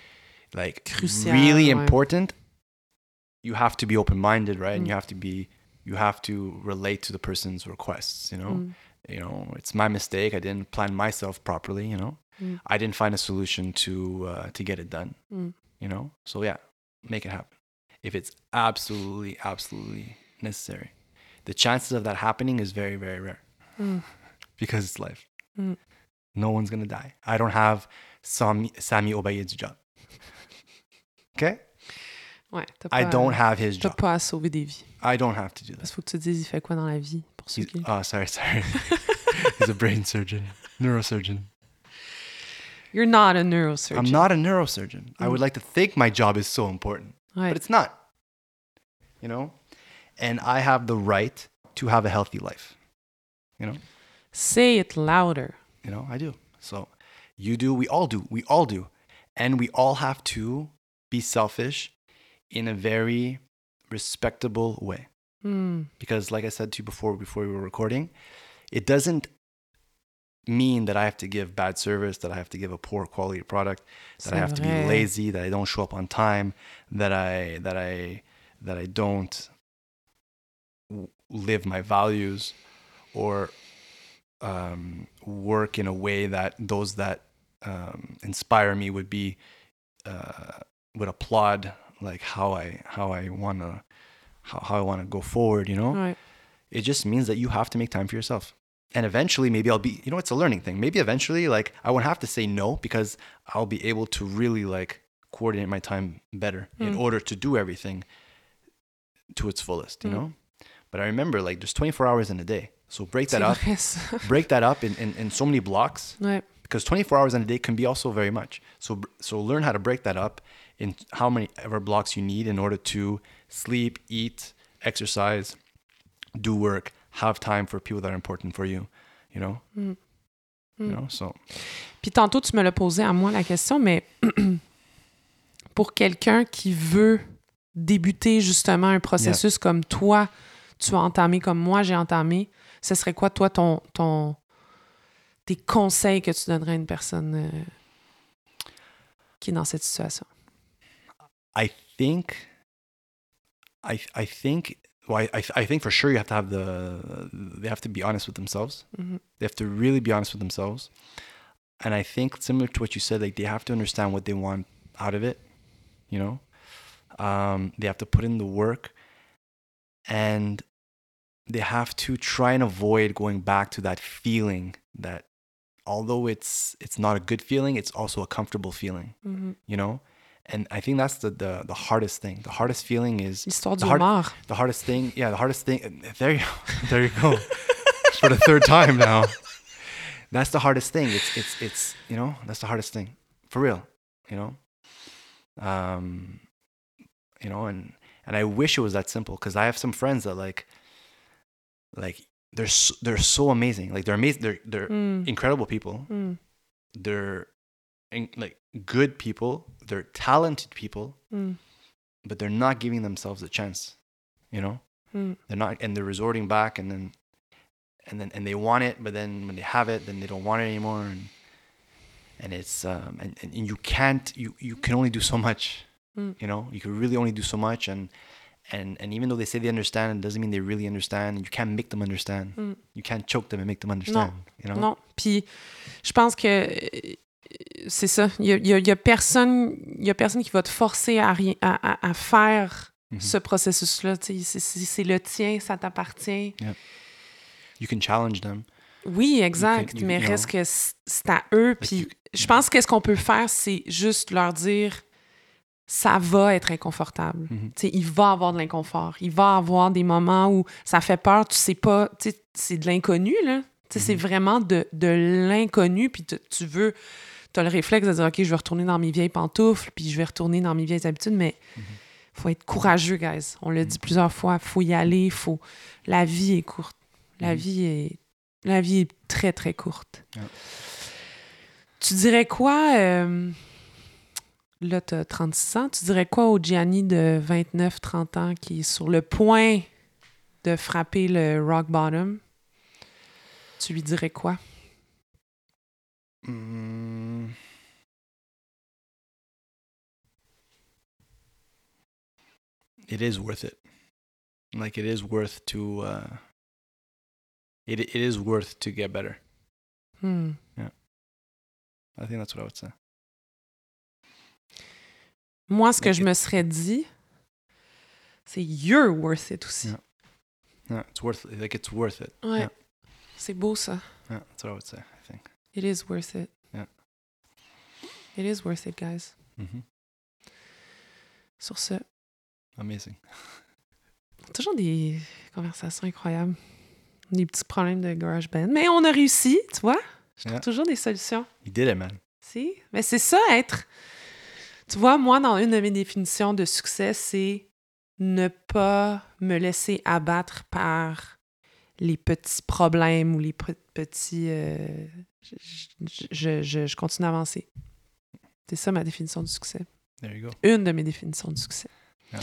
like Crucial, really ouais. important you have to be open-minded right and Mm. you have to be you have to relate to the person's requests you know Mm. you know it's my mistake i didn't plan myself properly you know Mm. i didn't find a solution to uh, to get it done Mm. you know so yeah make it happen if it's absolutely absolutely necessary the chances of that happening is very very rare Mm. because it's life Mm. no one's gonna die i don't have Sami, Sami Obayed's job okay Ouais, t'as i don't have his job pas à sauver des vies. i don't have to do Parce this qu'il faut que tu te dises, il fait quoi dans la vie pour ceux qui. oh sorry sorry he's a brain surgeon neurosurgeon You're not a neurosurgeon. i'm not a neurosurgeon i Mm. would like to think my job is so important Ouais. but it's not. You know? And I have the right to have a healthy life. You know? Say it louder. You know, I do. So you do, we all do. We all do. And we all have to be selfish in a very respectable way. Hmm. Because like I said to you before before we were recording, it doesn't mean that I have to give bad service, that I have to give a poor quality product, that I C'est have to be lazy, that I don't show up on time, that I that I that I don't live my values or um, work in a way that those that um, inspire me would be uh, would applaud like how I how I want to how, how I want to go forward, you know? Ouais. It just means that you have to make time for yourself. And eventually, maybe I'll be, you know, it's a learning thing. Maybe eventually, like, I won't have to say no because I'll be able to really, like, coordinate my time better in Mm. order to do everything to its fullest, you Mm. know? But I remember, like, there's 24 hours in a day. So break that up, break that up in, in, in so many blocks, Ouais. because 24 hours in a day can be also very much. So so learn how to break that up in how many ever blocks you need in order to sleep, eat, exercise, do work, have time for people that are important for you. You know. Mm. You Mm. know. So Puis tantôt, tu me l'as posé à moi la question, mais pour quelqu'un qui veut débuter justement un processus comme toi, tu as entamé, comme moi j'ai entamé, ce serait quoi, toi, ton, ton, tes conseils que tu donnerais à une personne euh, qui est dans cette situation? I think. I I think. Well, I, I think for sure you have to have the. They have to be honest with themselves. Mhm. They have to really be honest with themselves. And I think similar to what you said, like they have to understand what they want out of it. You know, um, they have to put in the work, and they have to try and avoid going back to that feeling that, although it's it's not a good feeling, it's also a comfortable feeling. Mhm. You know, and I think that's the the, the hardest thing. The hardest feeling is L'histoire du The hard- homard. the hardest thing yeah the hardest thing there you there you go for the third time now that's the hardest thing it's it's it's you know that's the hardest thing for real you know um you know and and i wish it was that simple because i have some friends that like like they're so, they're so amazing. Like they're amazing they're they're Mm, incredible people. Mm, they're in, like good people. They're talented people. Mm, but they're not giving themselves a chance you know? Mm. they're not and they're resorting back and then and then and they want it but then when they have it then they don't want it anymore. And and it's um and, and you can't you you can only do so much Mm. you know you can really only do so much and and and even though they say they understand it doesn't mean they really understand and you can't make them understand Mm. you can't choke them and make them understand you know? Non. Puis, je pense que c'est ça. Il y a, y a- y a personne, il y a personne qui va te forcer à, rien, à, à- à faire Mhm. ce processus-là. C'est le tien, ça t'appartient. you can challenge them Oui, exact. You can- you- mais you reste que c- c'est à eux. Puis, je pense que ce qu'on peut faire, c'est juste leur dire ça va être inconfortable. Mhm. Tu sais, il va avoir de l'inconfort. Il va avoir des moments où ça fait peur, tu sais pas, tu sais, c'est de l'inconnu, là. C'est Mhm. vraiment de, de l'inconnu, puis tu- veux, tu as le réflexe de dire, OK, je vais retourner dans mes vieilles pantoufles, puis je vais retourner dans mes vieilles habitudes, mais Mhm. faut être courageux, guys. On l'a dit plusieurs fois, faut y aller, faut... La vie est courte. La Mhm. vie est... La vie est très, très courte. Tu dirais quoi... euh, Là, tu as 36 ans. Tu dirais quoi au Gianni de 29-30 ans qui est sur le point de frapper le rock bottom? Tu lui dirais quoi? Mm. It is worth it. Like it is worth to. Uh, it it is worth to get better. Hmm. I think that's what I would say. Moi, ce que je me serais dit, c'est you're worth it aussi. Yeah. Yeah, it's worth like it's worth it. Ouais. Yeah. C'est beau, ça. Yeah, that's what I would say. I think. It is worth it. Yeah. It is worth it, guys. hmm Sur ce, Amazing. toujours des conversations incroyables. Des petits problèmes de GarageBand. Mais on a réussi, tu vois? Je trouve Yeah. toujours des solutions. You did it, man. Si? Mais c'est ça, être. Tu vois, moi, dans une de mes définitions de succès, c'est ne pas me laisser abattre par les petits problèmes ou les pe- petits. euh, je, je- je- je- je continue à avancer. C'est ça ma définition du succès. There you go. Une de mes définitions du succès. Yeah.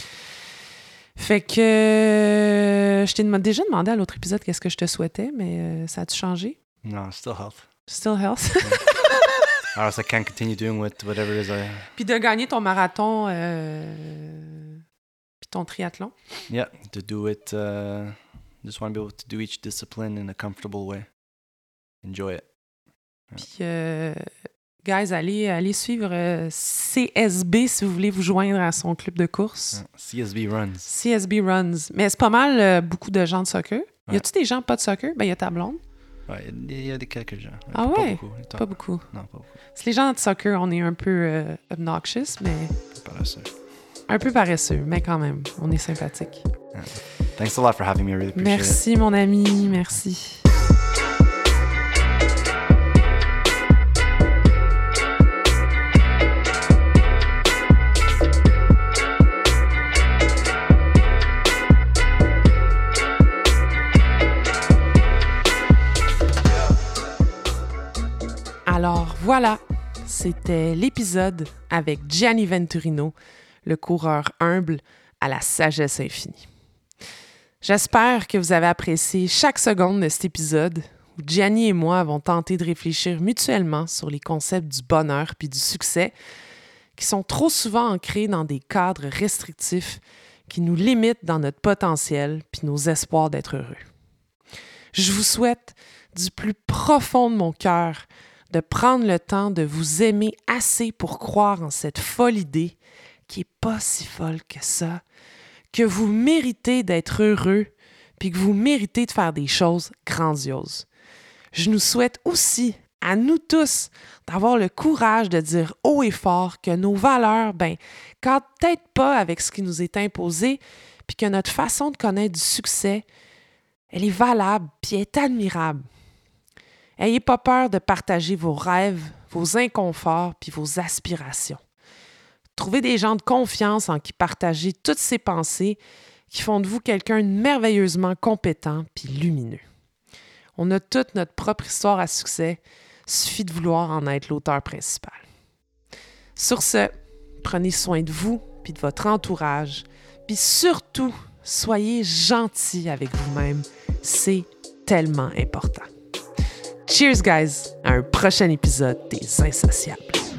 Fait que je t'ai déjà demandé à l'autre épisode qu'est-ce que je te souhaitais, mais euh, ça a-tu changé? No, still health. Still health? I can't continue doing what whatever it is I. Puis de gagner ton marathon, euh, puis ton triathlon. Yeah, to do it. Uh, just want to be able to do each discipline in a comfortable way. Enjoy it. Puis, euh, guys, allez, allez suivre euh, CSB si vous voulez vous joindre à son club de course. Yeah. CSB runs. CSB Runs. Mais c'est pas mal euh, beaucoup de gens de soccer. Y a-tu des gens pas de soccer? Ben, y a ta blonde. Ouais, il y a des quelques gens. Ah pas ouais? beaucoup. Attends. Pas beaucoup. Non, pas beaucoup. C'est les gens de soccer, on est un peu euh, obnoxious, mais Pas ça. un peu paresseux, mais quand même, on est sympathique. Thanks a lot for having me. I really appreciate it. Merci, mon ami. Merci. Voilà, c'était l'épisode avec Gianni Venturino, le coureur humble à la sagesse infinie. J'espère que vous avez apprécié chaque seconde de cet épisode où Gianni et moi avons tenté de réfléchir mutuellement sur les concepts du bonheur puis du succès qui sont trop souvent ancrés dans des cadres restrictifs qui nous limitent dans notre potentiel puis nos espoirs d'être heureux. Je vous souhaite du plus profond de mon cœur de prendre le temps de vous aimer assez pour croire en cette folle idée qui n'est pas si folle que ça, que vous méritez d'être heureux, puis que vous méritez de faire des choses grandioses. Je nous souhaite aussi à nous tous d'avoir le courage de dire haut et fort que nos valeurs, ben, cadrent peut-être pas avec ce qui nous est imposé, puis que notre façon de connaître du succès, elle est valable, puis est admirable. Ayez pas peur de partager vos rêves, vos inconforts, puis vos aspirations. Trouvez des gens de confiance en qui partager toutes ces pensées qui font de vous quelqu'un merveilleusement compétent puis lumineux. On a toute notre propre histoire à succès, suffit de vouloir en être l'auteur principal. Sur ce, prenez soin de vous puis de votre entourage, puis surtout, soyez gentil avec vous-même, c'est tellement important. Cheers guys à un prochain épisode des Insociables.